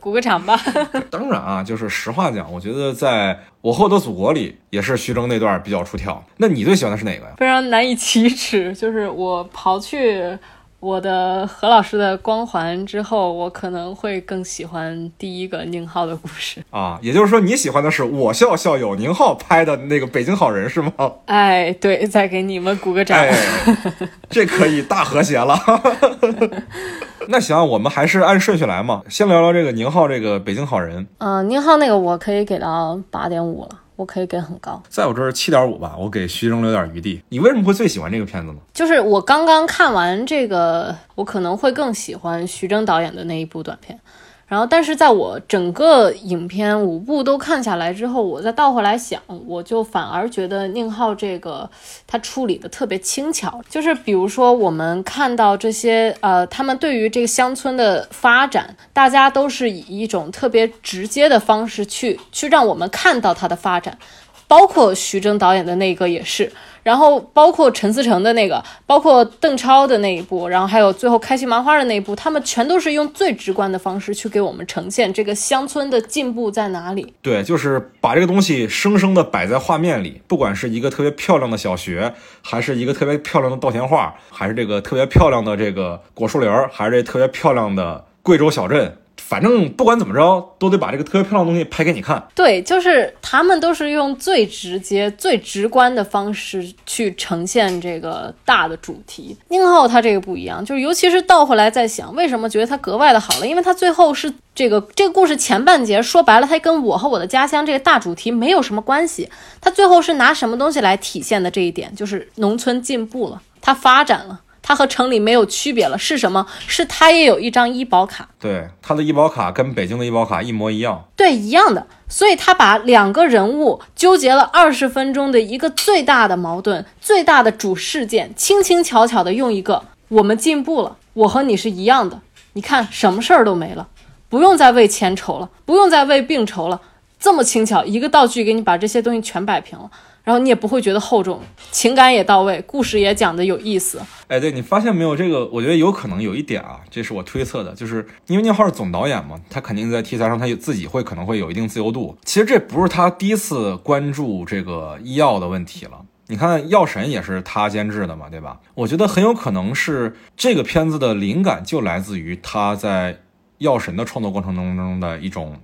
鼓个掌吧。当然啊，就是实话讲，我觉得在我和我的祖国里，也是徐峥那段比较出挑。那你最喜欢的是哪个呀？非常难以启齿，就是我刨去。我的何老师的光环之后，我可能会更喜欢第一个宁浩的故事啊。也就是说，你喜欢的是我校校友宁浩拍的那个《北京好人》是吗？哎，对，再给你们鼓个掌，这可以大和谐了。那行，我们还是按顺序来嘛，先聊聊这个宁浩这个《北京好人》。嗯，宁浩那个我可以给到八点五了。我可以给很高，在我这儿七点五吧，我给徐峥留点余地。你为什么会最喜欢这个片子呢？就是我刚刚看完这个，我可能会更喜欢徐峥导演的那一部短片。然后，但是在我整个影片五部都看下来之后，我再倒回来想，我就反而觉得宁浩这个他处理的特别轻巧。就是比如说，我们看到这些呃，他们对于这个乡村的发展，大家都是以一种特别直接的方式去去让我们看到它的发展，包括徐峥导演的那一个也是。然后包括陈思诚的那个，包括邓超的那一部，然后还有最后开心麻花的那一部，他们全都是用最直观的方式去给我们呈现这个乡村的进步在哪里。对，就是把这个东西生生的摆在画面里，不管是一个特别漂亮的小学，还是一个特别漂亮的稻田画，还是这个特别漂亮的这个果树林，还是这特别漂亮的贵州小镇。反正不管怎么着，都得把这个特别漂亮的东西拍给你看。对，就是他们都是用最直接、最直观的方式去呈现这个大的主题。宁浩他这个不一样，就是尤其是倒回来再想，为什么觉得他格外的好了？因为他最后是这个这个故事前半节说白了，他跟我和我的家乡这个大主题没有什么关系。他最后是拿什么东西来体现的这一点？就是农村进步了，他发展了。它和城里没有区别了，是什么？是它也有一张医保卡。对，它的医保卡跟北京的医保卡一模一样。对，一样的。所以他把两个人物纠结了二十分钟的一个最大的矛盾、最大的主事件，轻轻巧巧的用一个“我们进步了，我和你是一样的”，你看什么事儿都没了，不用再为钱愁了，不用再为病愁了，这么轻巧，一个道具给你把这些东西全摆平了。然后你也不会觉得厚重，情感也到位，故事也讲的有意思。哎，对你发现没有？这个我觉得有可能有一点啊，这是我推测的，就是因为宁浩是总导演嘛，他肯定在题材上他自己会可能会有一定自由度。其实这不是他第一次关注这个医药的问题了。你看《药神》也是他监制的嘛，对吧？我觉得很有可能是这个片子的灵感就来自于他在《药神》的创作过程当中的一种。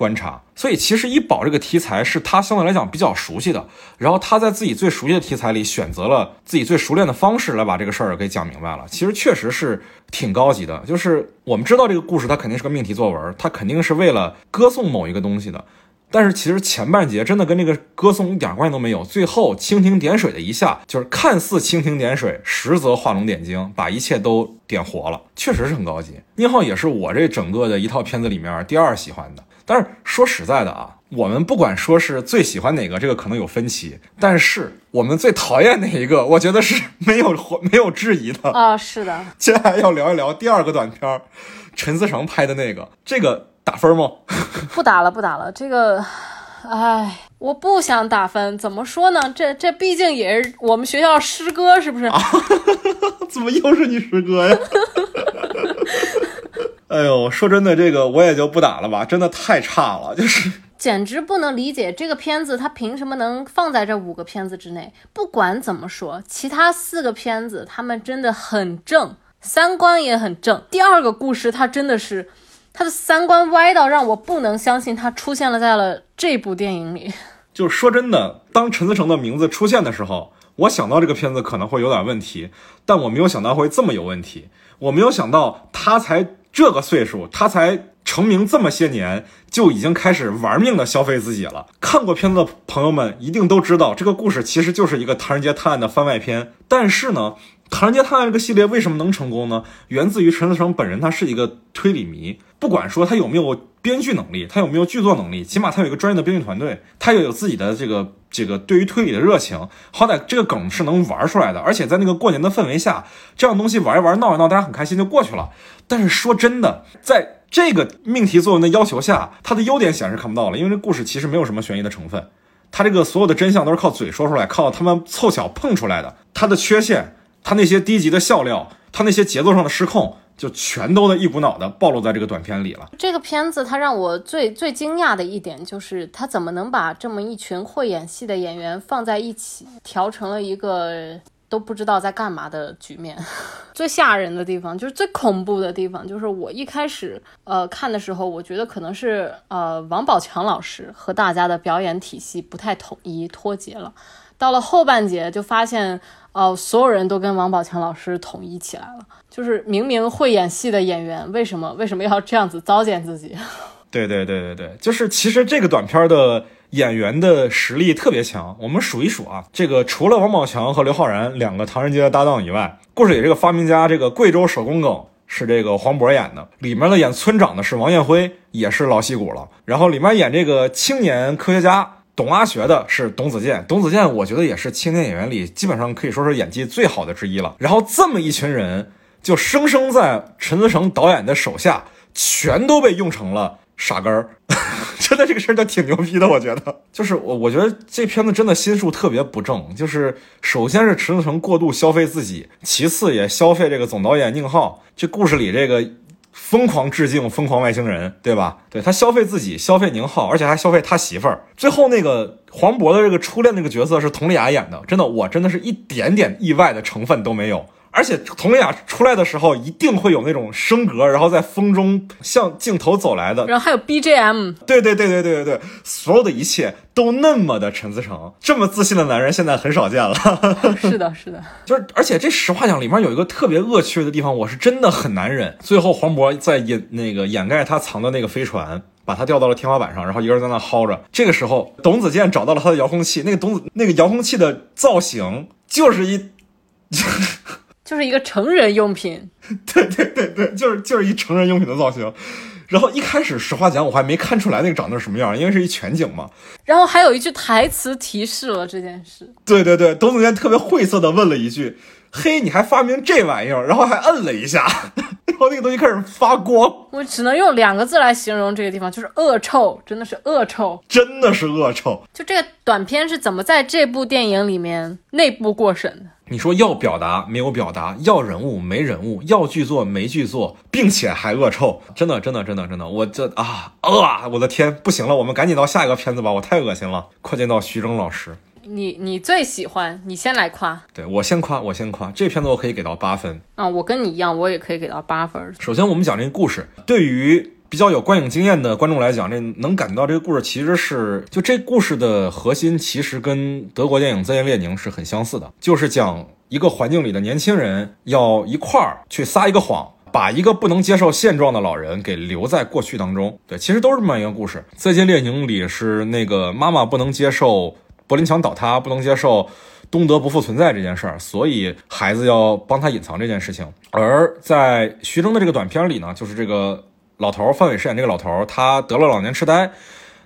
观察，所以其实医保这个题材是他相对来讲比较熟悉的，然后他在自己最熟悉的题材里选择了自己最熟练的方式来把这个事儿给讲明白了。其实确实是挺高级的，就是我们知道这个故事它肯定是个命题作文，它肯定是为了歌颂某一个东西的，但是其实前半节真的跟这个歌颂一点关系都没有，最后蜻蜓点水的一下，就是看似蜻蜓点水，实则画龙点睛，把一切都点活了，确实是很高级。宁浩也是我这整个的一套片子里面第二喜欢的。但是说实在的啊，我们不管说是最喜欢哪个，这个可能有分歧。但是我们最讨厌哪一个，我觉得是没有没有质疑的啊。是的，接下来要聊一聊第二个短片，陈思诚拍的那个，这个打分吗？不打了，不打了。这个，哎，我不想打分。怎么说呢？这这毕竟也是我们学校师哥，是不是？怎么又是你师哥呀？哎呦，说真的，这个我也就不打了吧，真的太差了，就是简直不能理解这个片子它凭什么能放在这五个片子之内。不管怎么说，其他四个片子他们真的很正，三观也很正。第二个故事它真的是，它的三观歪到让我不能相信它出现了在了这部电影里。就是说真的，当陈思诚的名字出现的时候，我想到这个片子可能会有点问题，但我没有想到会这么有问题，我没有想到他才。这个岁数，他才成名这么些年，就已经开始玩命的消费自己了。看过片子的朋友们一定都知道，这个故事其实就是一个《唐人街探案》的番外篇。但是呢，《唐人街探案》这个系列为什么能成功呢？源自于陈思诚本人，他是一个推理迷。不管说他有没有编剧能力，他有没有剧作能力，起码他有一个专业的编剧团队，他也有自己的这个这个对于推理的热情，好歹这个梗是能玩出来的。而且在那个过年的氛围下，这样东西玩一玩、闹一闹，大家很开心就过去了。但是说真的，在这个命题作文的要求下，它的优点显然是看不到了，因为这故事其实没有什么悬疑的成分，它这个所有的真相都是靠嘴说出来，靠他们凑巧碰出来的。它的缺陷，它那些低级的笑料，它那些节奏上的失控。就全都的一股脑的暴露在这个短片里了。这个片子它让我最最惊讶的一点就是，它怎么能把这么一群会演戏的演员放在一起，调成了一个都不知道在干嘛的局面。最吓人的地方就是最恐怖的地方，就是我一开始呃看的时候，我觉得可能是呃王宝强老师和大家的表演体系不太统一，脱节了。到了后半节就发现，哦、所有人都跟王宝强老师统一起来了。就是明明会演戏的演员，为什么为什么要这样子糟践自己？对对对对对，就是其实这个短片的演员的实力特别强。我们数一数啊，这个除了王宝强和刘昊然两个唐人街的搭档以外，故事里这个发明家这个贵州手工梗是这个黄渤演的，里面的演村长的是王艳辉，也是老戏骨了。然后里面演这个青年科学家。董阿学的是董子健，董子健我觉得也是青年演员里基本上可以说是演技最好的之一了。然后这么一群人，就生生在陈思诚导演的手下，全都被用成了傻根儿。真的这个事儿就挺牛逼的，我觉得。就是我，我觉得这片子真的心术特别不正。就是首先是陈思诚过度消费自己，其次也消费这个总导演宁浩。这故事里这个疯狂致敬疯狂外星人，对吧？对他消费自己，消费宁浩，而且还消费他媳妇儿。最后那个黄渤的这个初恋那个角色是佟丽娅演的，真的，我真的是一点点意外的成分都没有。而且佟丽娅出来的时候，一定会有那种升格，然后在风中向镜头走来的。然后还有 BGM，对对对对对对对，所有的一切都那么的陈思诚，这么自信的男人现在很少见了。是的，是的，就是，而且这实话讲，里面有一个特别恶趣味的地方，我是真的很难忍。最后黄渤在掩那个掩盖他藏的那个飞船，把他吊到了天花板上，然后一个人在那薅着。这个时候，董子健找到了他的遥控器，那个董子那个遥控器的造型就是一，就是一个成人用品。对对对对，就是就是一成人用品的造型。然后一开始实话讲，我还没看出来那个长得是什么样，因为是一全景嘛。然后还有一句台词提示了这件事。对对对，董子健特别晦涩的问了一句：“嘿，你还发明这玩意儿？”然后还摁了一下，然后那个东西开始发光，我只能用两个字来形容这个地方，就是恶臭，真的是恶臭。真的是恶臭。就这个短片是怎么在这部电影里面内部过审的？你说要表达没有表达，要人物没人物，要剧作没剧作，并且还恶臭，真的真的真的真的，我这啊啊，我的天，不行了，我们赶紧到下一个片子吧，我太恶心了。快进到徐峥老师，你你最喜欢，你先来夸对我先夸，我先夸，这片子我可以给到八分。啊！我跟你一样，我也可以给到八分。首先，我们讲这个故事，对于比较有观影经验的观众来讲，这能感觉到这个故事其实是就这故事的核心，其实跟德国电影《再见列宁》是很相似的，就是讲一个环境里的年轻人要一块儿去撒一个谎。把一个不能接受现状的老人给留在过去当中，对，其实都是这么一个故事。《再见列宁》里是那个妈妈不能接受柏林墙倒塌，不能接受东德不复存在这件事儿，所以孩子要帮他隐藏这件事情。而在徐峥的这个短片里呢，就是这个老头范伟饰演这个老头，他得了老年痴呆，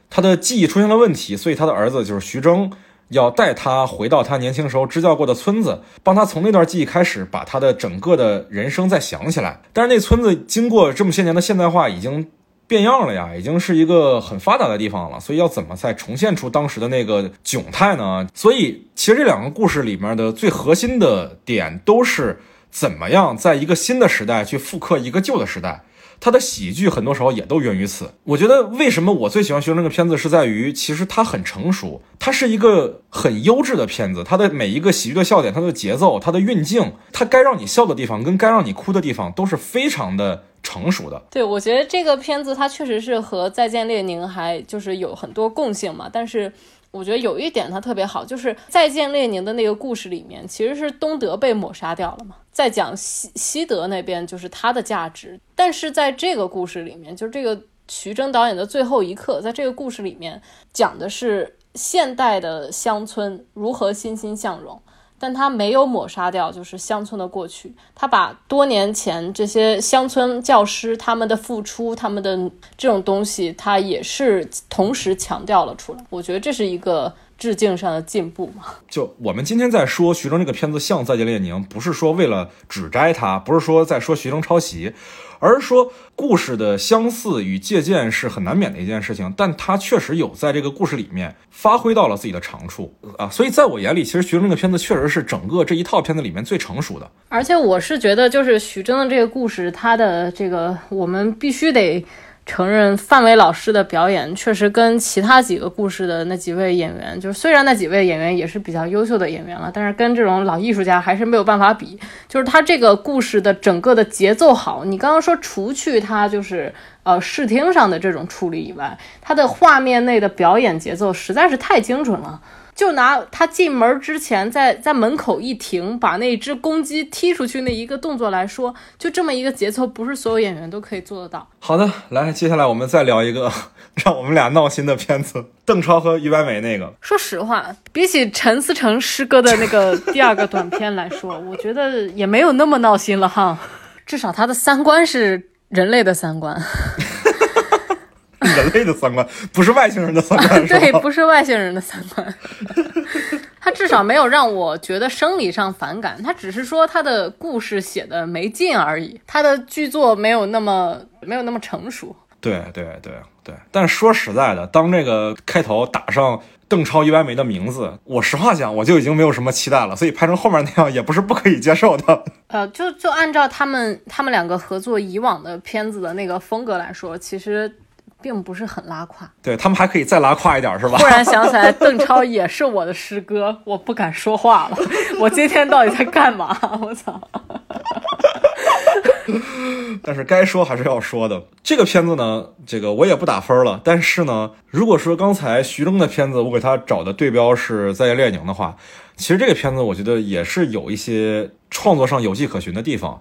他的记忆出现了问题，所以他的儿子就是徐峥。要带他回到他年轻时候支教过的村子，帮他从那段记忆开始，把他的整个的人生再想起来。但是那村子经过这么些年的现代化，已经变样了呀，已经是一个很发达的地方了。所以要怎么再重现出当时的那个窘态呢？所以其实这两个故事里面的最核心的点都是怎么样在一个新的时代去复刻一个旧的时代。他的喜剧很多时候也都源于此。我觉得为什么我最喜欢徐峥这个片子，是在于其实它很成熟，它是一个很优质的片子。它的每一个喜剧的笑点，它的节奏，它的运镜，它该让你笑的地方跟该让你哭的地方都是非常的成熟的。对，我觉得这个片子它确实是和《再见列宁》还就是有很多共性嘛，但是。我觉得有一点它特别好，就是《再见列宁》的那个故事里面，其实是东德被抹杀掉了嘛，在讲西西德那边就是它的价值，但是在这个故事里面，就是这个徐峥导演的最后一刻，在这个故事里面讲的是现代的乡村如何欣欣向荣。但他没有抹杀掉，就是乡村的过去。他把多年前这些乡村教师他们的付出、他们的这种东西，他也是同时强调了出来。我觉得这是一个致敬上的进步嘛。就我们今天在说徐峥这个片子像《再见列宁》，不是说为了指摘他，不是说在说徐峥抄袭，而是说故事的相似与借鉴是很难免的一件事情。但他确实有在这个故事里面发挥到了自己的长处啊，所以在我眼里，其实徐峥这个片子确实是整个这一套片子里面最成熟的。而且我是觉得，就是徐峥的这个故事，他的这个我们必须得。承认范伟老师的表演确实跟其他几个故事的那几位演员，就是虽然那几位演员也是比较优秀的演员了，但是跟这种老艺术家还是没有办法比。就是他这个故事的整个的节奏好，你刚刚说除去他就是呃视听上的这种处理以外，他的画面内的表演节奏实在是太精准了。就拿他进门之前，在在门口一停，把那只公鸡踢出去那一个动作来说，就这么一个节奏，不是所有演员都可以做得到。好的，来，接下来我们再聊一个让我们俩闹心的片子——邓超和于白眉那个。说实话，比起陈思诚师哥的那个第二个短片来说，我觉得也没有那么闹心了哈。至少他的三观是人类的三观。人类的三观 不是外星人的三观，对，不是外星人的三观。他至少没有让我觉得生理上反感，他只是说他的故事写的没劲而已，他的剧作没有那么没有那么成熟。对对对对，但说实在的，当这个开头打上邓超、于白眉的名字，我实话讲，我就已经没有什么期待了，所以拍成后面那样也不是不可以接受的。呃，就就按照他们他们两个合作以往的片子的那个风格来说，其实。并不是很拉胯，对他们还可以再拉胯一点，是吧？突然想起来，邓超也是我的师哥，我不敢说话了。我今天到底在干嘛？我操！但是该说还是要说的。这个片子呢，这个我也不打分了。但是呢，如果说刚才徐峥的片子，我给他找的对标是《再见列宁》的话，其实这个片子我觉得也是有一些创作上有迹可循的地方。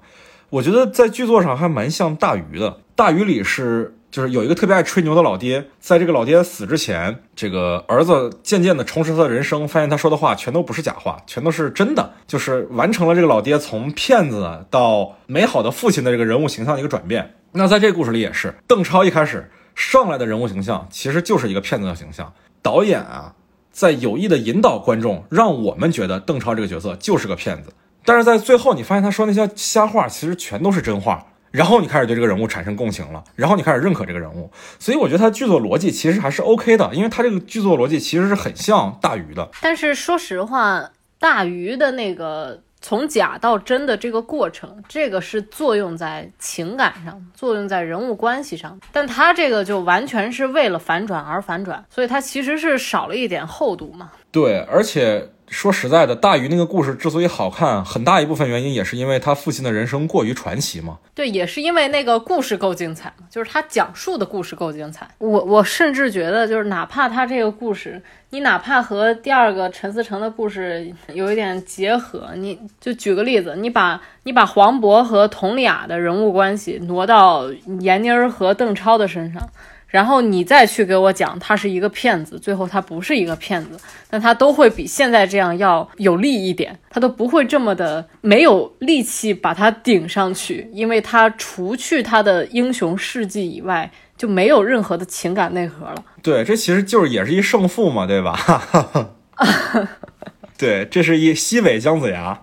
我觉得在剧作上还蛮像《大鱼》的，《大鱼》里是。就是有一个特别爱吹牛的老爹，在这个老爹死之前，这个儿子渐渐的重拾他的人生，发现他说的话全都不是假话，全都是真的，就是完成了这个老爹从骗子到美好的父亲的这个人物形象的一个转变。那在这个故事里也是，邓超一开始上来的人物形象其实就是一个骗子的形象，导演啊在有意的引导观众，让我们觉得邓超这个角色就是个骗子，但是在最后你发现他说那些瞎话其实全都是真话。然后你开始对这个人物产生共情了，然后你开始认可这个人物，所以我觉得他剧作逻辑其实还是 OK 的，因为他这个剧作逻辑其实是很像大鱼的。但是说实话，大鱼的那个从假到真的这个过程，这个是作用在情感上，作用在人物关系上，但他这个就完全是为了反转而反转，所以他其实是少了一点厚度嘛。对，而且。说实在的，大鱼那个故事之所以好看，很大一部分原因也是因为他父亲的人生过于传奇嘛。对，也是因为那个故事够精彩就是他讲述的故事够精彩。我我甚至觉得，就是哪怕他这个故事，你哪怕和第二个陈思诚的故事有一点结合，你就举个例子，你把你把黄渤和佟丽娅的人物关系挪到闫妮儿和邓超的身上。然后你再去给我讲他是一个骗子，最后他不是一个骗子，那他都会比现在这样要有利一点，他都不会这么的没有力气把他顶上去，因为他除去他的英雄事迹以外，就没有任何的情感内核了。对，这其实就是也是一胜负嘛，对吧？对，这是一西北姜子牙。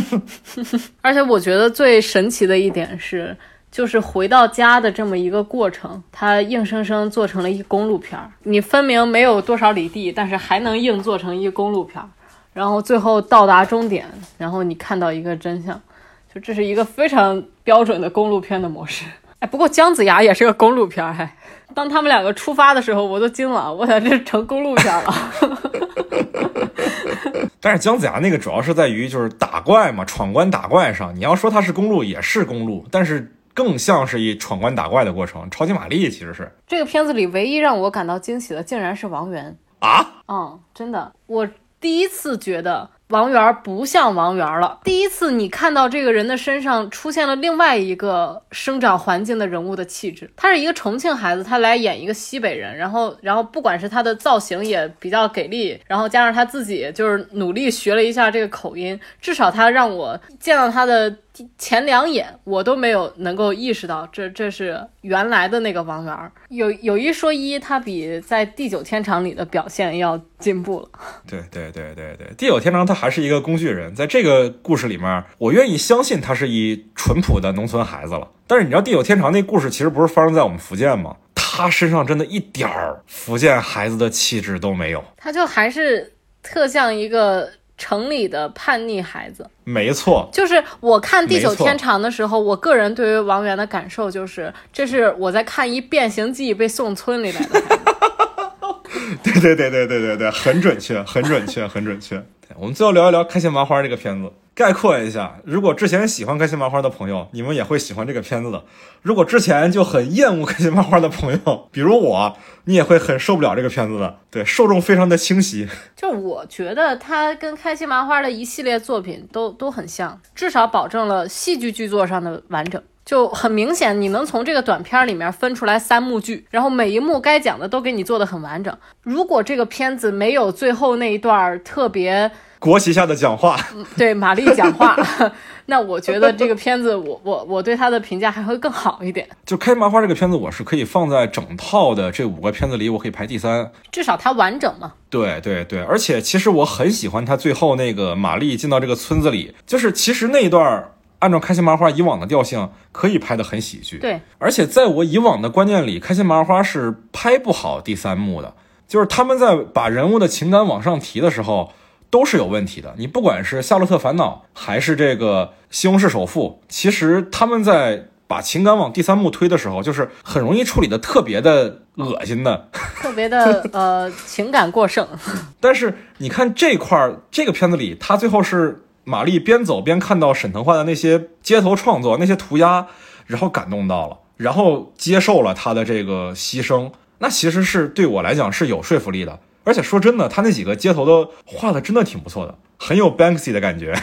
而且我觉得最神奇的一点是。就是回到家的这么一个过程，它硬生生做成了一公路片儿。你分明没有多少里地，但是还能硬做成一公路片儿，然后最后到达终点，然后你看到一个真相，就这是一个非常标准的公路片的模式。哎，不过姜子牙也是个公路片儿，还当他们两个出发的时候，我都惊了，我想这成公路片了。但是姜子牙那个主要是在于就是打怪嘛，闯关打怪上，你要说它是公路也是公路，但是。更像是一闯关打怪的过程，超级玛丽其实是这个片子里唯一让我感到惊喜的，竟然是王源啊！嗯，真的，我第一次觉得王源不像王源了。第一次你看到这个人的身上出现了另外一个生长环境的人物的气质，他是一个重庆孩子，他来演一个西北人，然后，然后不管是他的造型也比较给力，然后加上他自己就是努力学了一下这个口音，至少他让我见到他的。前两眼我都没有能够意识到这这是原来的那个王源儿。有有一说一，他比在地久天长里的表现要进步了。对对对对对，地久天长他还是一个工具人，在这个故事里面，我愿意相信他是一淳朴的农村孩子了。但是你知道地久天长那故事其实不是发生在我们福建吗？他身上真的一点儿福建孩子的气质都没有。他就还是特像一个城里的叛逆孩子。没错，就是我看《地久天长》的时候，我个人对于王源的感受就是，这是我在看一《变形记》被送村里来的。对对对对对对对，很准确，很准确，很准确。我们最后聊一聊《开心麻花》这个片子，概括一下。如果之前喜欢《开心麻花》的朋友，你们也会喜欢这个片子的；如果之前就很厌恶《开心麻花》的朋友，比如我，你也会很受不了这个片子的。对，受众非常的清晰。就我觉得它跟开心麻花的一系列作品都都很像，至少保证了戏剧剧作上的完整。就很明显，你能从这个短片里面分出来三幕剧，然后每一幕该讲的都给你做的很完整。如果这个片子没有最后那一段特别国旗下的讲话，对玛丽讲话，那我觉得这个片子我我我对它的评价还会更好一点。就《开心麻花》这个片子，我是可以放在整套的这五个片子里，我可以排第三。至少它完整嘛。对对对，而且其实我很喜欢他最后那个玛丽进到这个村子里，就是其实那一段儿按照开心麻花以往的调性，可以拍得很喜剧。对，而且在我以往的观念里，开心麻花是拍不好第三幕的，就是他们在把人物的情感往上提的时候。都是有问题的，你不管是《夏洛特烦恼》还是这个《西红柿首富》，其实他们在把情感往第三幕推的时候，就是很容易处理的特别的恶心的。特别的 呃情感过剩。但是你看这块儿，这个片子里，他最后是玛丽边走边看到沈腾画的那些街头创作、那些涂鸦，然后感动到了，然后接受了他的这个牺牲。那其实是对我来讲是有说服力的。而且说真的，他那几个街头的画的真的挺不错的，很有 Banksy 的感觉。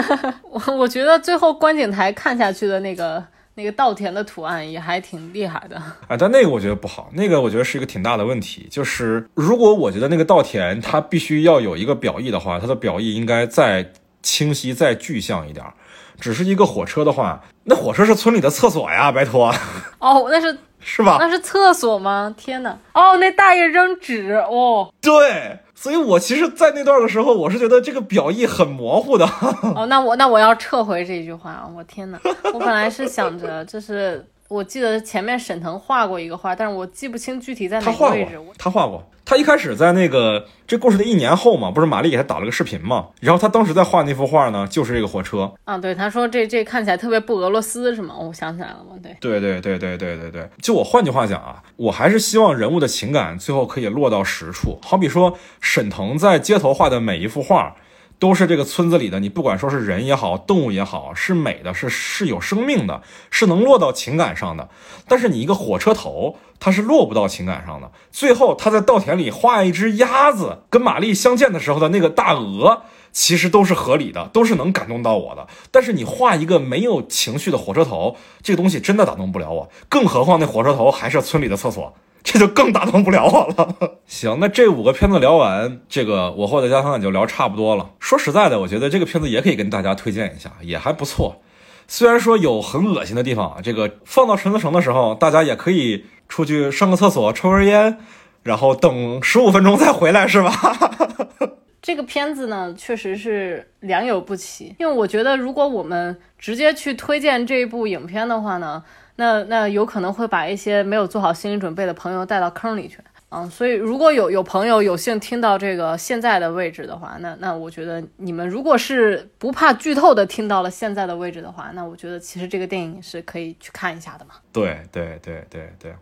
我我觉得最后观景台看下去的那个那个稻田的图案也还挺厉害的。啊，但那个我觉得不好，那个我觉得是一个挺大的问题。就是如果我觉得那个稻田它必须要有一个表意的话，它的表意应该再清晰、再具象一点儿。只是一个火车的话，那火车是村里的厕所呀，拜托，哦，那是 是吧？那是厕所吗？天哪！哦，那大爷扔纸哦对，所以我其实，在那段的时候，我是觉得这个表意很模糊的。哦，那我那我要撤回这句话啊！我天哪！我本来是想着，就是我记得前面沈腾画过一个画，但是我记不清具体在哪个位置。过，他画过。他一开始在那个这故事的一年后嘛，不是玛丽给他打了个视频嘛，然后他当时在画那幅画呢，就是这个火车。啊，对，他说这这看起来特别不俄罗斯是吗？哦我想起来了嘛，对。对对对对对对对，就我换句话讲啊，我还是希望人物的情感最后可以落到实处。好比说，沈腾在街头画的每一幅画，都是这个村子里的，你不管说是人也好，动物也好，是美的，是是有生命的，是能落到情感上的。但是你一个火车头，它是落不到情感上的。最后他在稻田里画一只鸭子，跟玛丽相见的时候的那个大鹅。其实都是合理的，都是能感动到我的。但是你画一个没有情绪的火车头，这个东西真的打动不了我。更何况那火车头还是村里的厕所，这就更打动不了我了。行，那这五个片子聊完，这个我和我的家乡也就聊差不多了。说实在的，我觉得这个片子也可以跟大家推荐一下，也还不错。虽然说有很恶心的地方啊，这个放到陈思诚的时候，大家也可以出去上个厕所，抽根烟，然后等十五分钟再回来，是吧？这个片子呢，确实是良莠不齐。因为我觉得，如果我们直接去推荐这一部影片的话呢，那那有可能会把一些没有做好心理准备的朋友带到坑里去。嗯，所以如果有有朋友有幸听到这个现在的位置的话，那那我觉得你们如果是不怕剧透的听到了现在的位置的话，那我觉得其实这个电影是可以去看一下的嘛。对对对对对。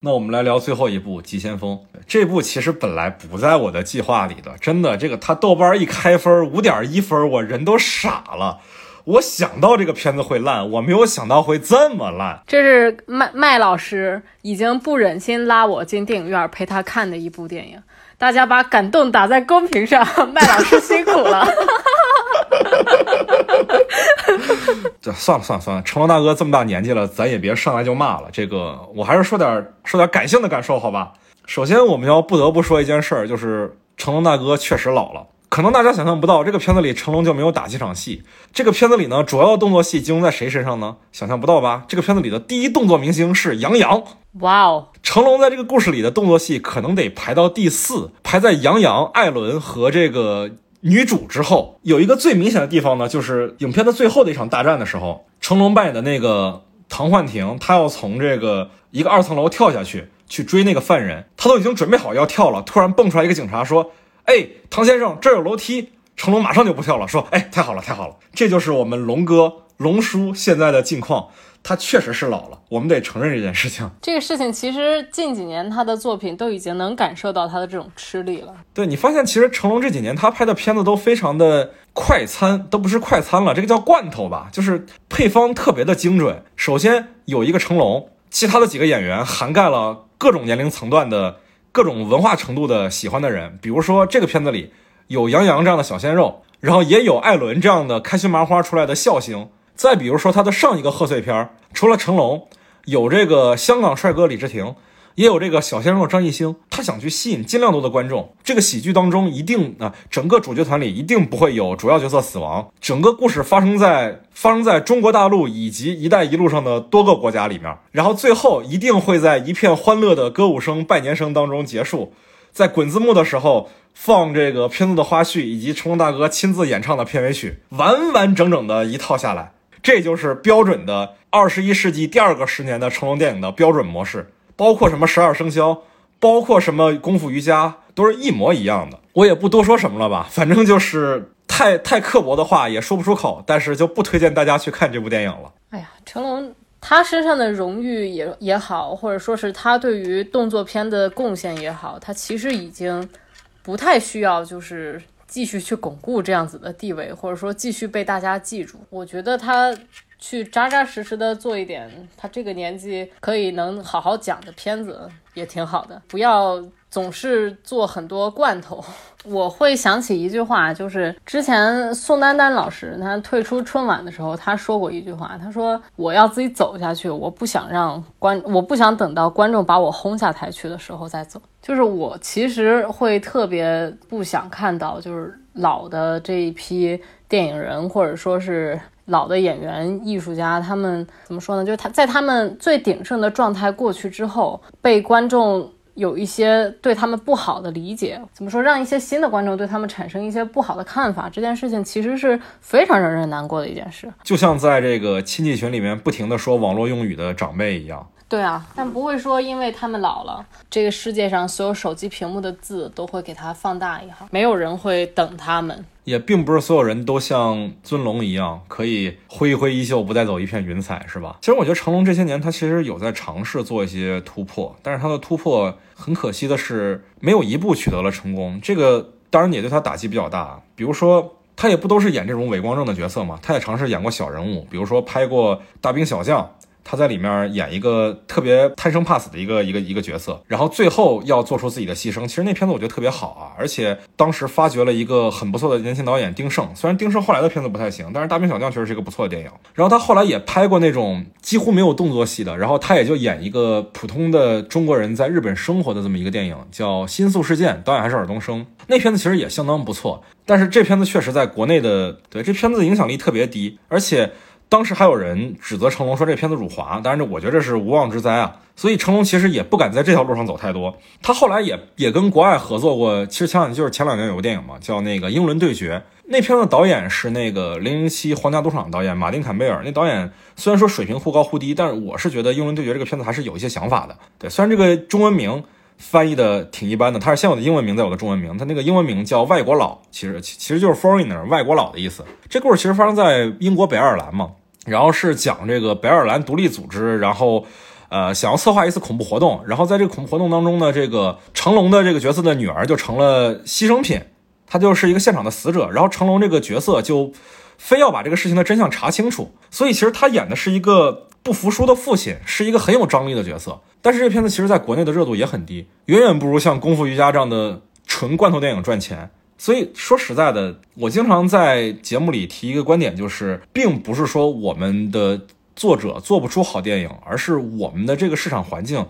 那我们来聊最后一部《急先锋》。这部其实本来不在我的计划里的，真的，这个他豆瓣一开分五点一分，我人都傻了。我想到这个片子会烂，我没有想到会这么烂。这是麦麦老师已经不忍心拉我进电影院陪他看的一部电影。大家把感动打在公屏上，麦老师辛苦了。这算了算了算了，成龙大哥这么大年纪了，咱也别上来就骂了。这个我还是说点说点感性的感受，好吧？首先，我们要不得不说一件事儿，就是成龙大哥确实老了。可能大家想象不到，这个片子里成龙就没有打几场戏。这个片子里呢，主要动作戏集中在谁身上呢？想象不到吧？这个片子里的第一动作明星是杨洋。哇哦！成龙在这个故事里的动作戏可能得排到第四，排在杨洋、艾伦和这个女主之后。有一个最明显的地方呢，就是影片的最后的一场大战的时候，成龙扮演的那个唐焕廷，他要从这个一个二层楼跳下去去追那个犯人，他都已经准备好要跳了，突然蹦出来一个警察说。哎，唐先生，这儿有楼梯。成龙马上就不跳了，说：“哎，太好了，太好了，这就是我们龙哥龙叔现在的境况。他确实是老了，我们得承认这件事情。这个事情其实近几年他的作品都已经能感受到他的这种吃力了。对你发现，其实成龙这几年他拍的片子都非常的快餐，都不是快餐了，这个叫罐头吧，就是配方特别的精准。首先有一个成龙，其他的几个演员涵盖了各种年龄层段的。各种文化程度的喜欢的人，比如说这个片子里有杨洋这样的小鲜肉，然后也有艾伦这样的开心麻花出来的笑星。再比如说他的上一个贺岁片，除了成龙，有这个香港帅哥李治廷。也有这个小鲜肉张艺兴，他想去吸引尽量多的观众。这个喜剧当中一定啊，整个主角团里一定不会有主要角色死亡。整个故事发生在发生在中国大陆以及“一带一路”上的多个国家里面，然后最后一定会在一片欢乐的歌舞声、拜年声当中结束。在滚字幕的时候放这个片子的花絮以及成龙大哥亲自演唱的片尾曲，完完整整的一套下来，这就是标准的二十一世纪第二个十年的成龙电影的标准模式。包括什么十二生肖，包括什么功夫瑜伽，都是一模一样的。我也不多说什么了吧，反正就是太太刻薄的话也说不出口，但是就不推荐大家去看这部电影了。哎呀，成龙他身上的荣誉也也好，或者说是他对于动作片的贡献也好，他其实已经不太需要就是继续去巩固这样子的地位，或者说继续被大家记住。我觉得他。去扎扎实实的做一点，他这个年纪可以能好好讲的片子也挺好的，不要总是做很多罐头。我会想起一句话，就是之前宋丹丹老师她退出春晚的时候，她说过一句话，她说我要自己走下去，我不想让观，我不想等到观众把我轰下台去的时候再走。就是我其实会特别不想看到，就是老的这一批电影人，或者说是。老的演员、艺术家，他们怎么说呢？就是他在他们最鼎盛的状态过去之后，被观众有一些对他们不好的理解。怎么说？让一些新的观众对他们产生一些不好的看法，这件事情其实是非常让人难过的一件事。就像在这个亲戚群里面不停的说网络用语的长辈一样。对啊，但不会说因为他们老了，这个世界上所有手机屏幕的字都会给它放大一号，没有人会等他们。也并不是所有人都像尊龙一样，可以挥一挥衣袖，不带走一片云彩，是吧？其实我觉得成龙这些年他其实有在尝试做一些突破，但是他的突破很可惜的是没有一步取得了成功，这个当然也对他打击比较大。比如说他也不都是演这种伪光正的角色嘛，他也尝试演过小人物，比如说拍过大兵小将。他在里面演一个特别贪生怕死的一个一个一个角色，然后最后要做出自己的牺牲。其实那片子我觉得特别好啊，而且当时发掘了一个很不错的年轻导演丁晟。虽然丁晟后来的片子不太行，但是《大兵小将》确实是一个不错的电影。然后他后来也拍过那种几乎没有动作戏的，然后他也就演一个普通的中国人在日本生活的这么一个电影，叫《新宿事件》，导演还是尔冬升。那片子其实也相当不错，但是这片子确实在国内的对这片子影响力特别低，而且。当时还有人指责成龙说这片子辱华，当然这我觉得这是无妄之灾啊。所以成龙其实也不敢在这条路上走太多。他后来也也跟国外合作过，其实前两年就是前两年有个电影嘛，叫那个《英伦对决》。那片子导演是那个《零零七：皇家赌场》导演马丁·坎贝尔。那导演虽然说水平忽高忽低，但是我是觉得《英伦对决》这个片子还是有一些想法的。对，虽然这个中文名翻译的挺一般的，他是先有的英文名，再有的中文名。他那个英文名叫《外国佬》，其实其实就是 foreigner 外国佬的意思。这故事其实发生在英国北爱尔兰嘛。然后是讲这个北爱尔兰独立组织，然后，呃，想要策划一次恐怖活动，然后在这个恐怖活动当中呢，这个成龙的这个角色的女儿就成了牺牲品，她就是一个现场的死者，然后成龙这个角色就非要把这个事情的真相查清楚，所以其实他演的是一个不服输的父亲，是一个很有张力的角色，但是这片子其实在国内的热度也很低，远远不如像功夫瑜伽这样的纯罐头电影赚钱。所以说实在的，我经常在节目里提一个观点，就是并不是说我们的作者做不出好电影，而是我们的这个市场环境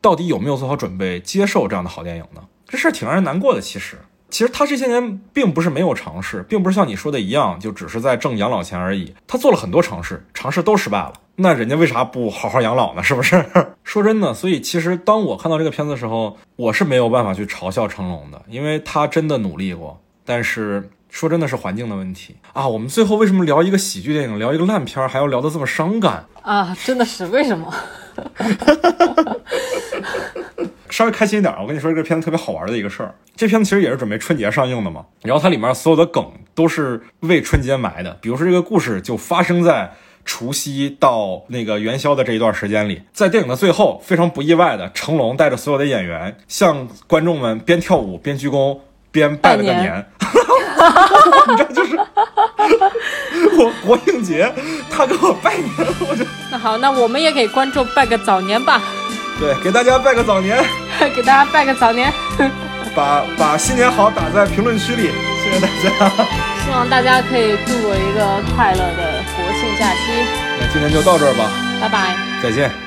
到底有没有做好准备接受这样的好电影呢？这事儿挺让人难过的。其实，其实他这些年并不是没有尝试，并不是像你说的一样，就只是在挣养老钱而已。他做了很多尝试，尝试都失败了。那人家为啥不好好养老呢？是不是？说真的，所以其实当我看到这个片子的时候，我是没有办法去嘲笑成龙的，因为他真的努力过。但是说真的是环境的问题啊。我们最后为什么聊一个喜剧电影，聊一个烂片，还要聊得这么伤感啊？真的是为什么？稍微开心一点，我跟你说这个片子特别好玩的一个事儿。这片子其实也是准备春节上映的嘛，然后它里面所有的梗都是为春节埋的。比如说这个故事就发生在除夕到那个元宵的这一段时间里，在电影的最后，非常不意外的，成龙带着所有的演员向观众们边跳舞边鞠躬边拜了个年。你知道就是 我国庆节，他给我拜年，我就那好，那我们也给观众拜个早年吧。对，给大家拜个早年，给大家拜个早年，把把新年好打在评论区里，谢谢大家。希望大家可以度过一个快乐的国庆假期。那今天就到这儿吧，拜拜，再见。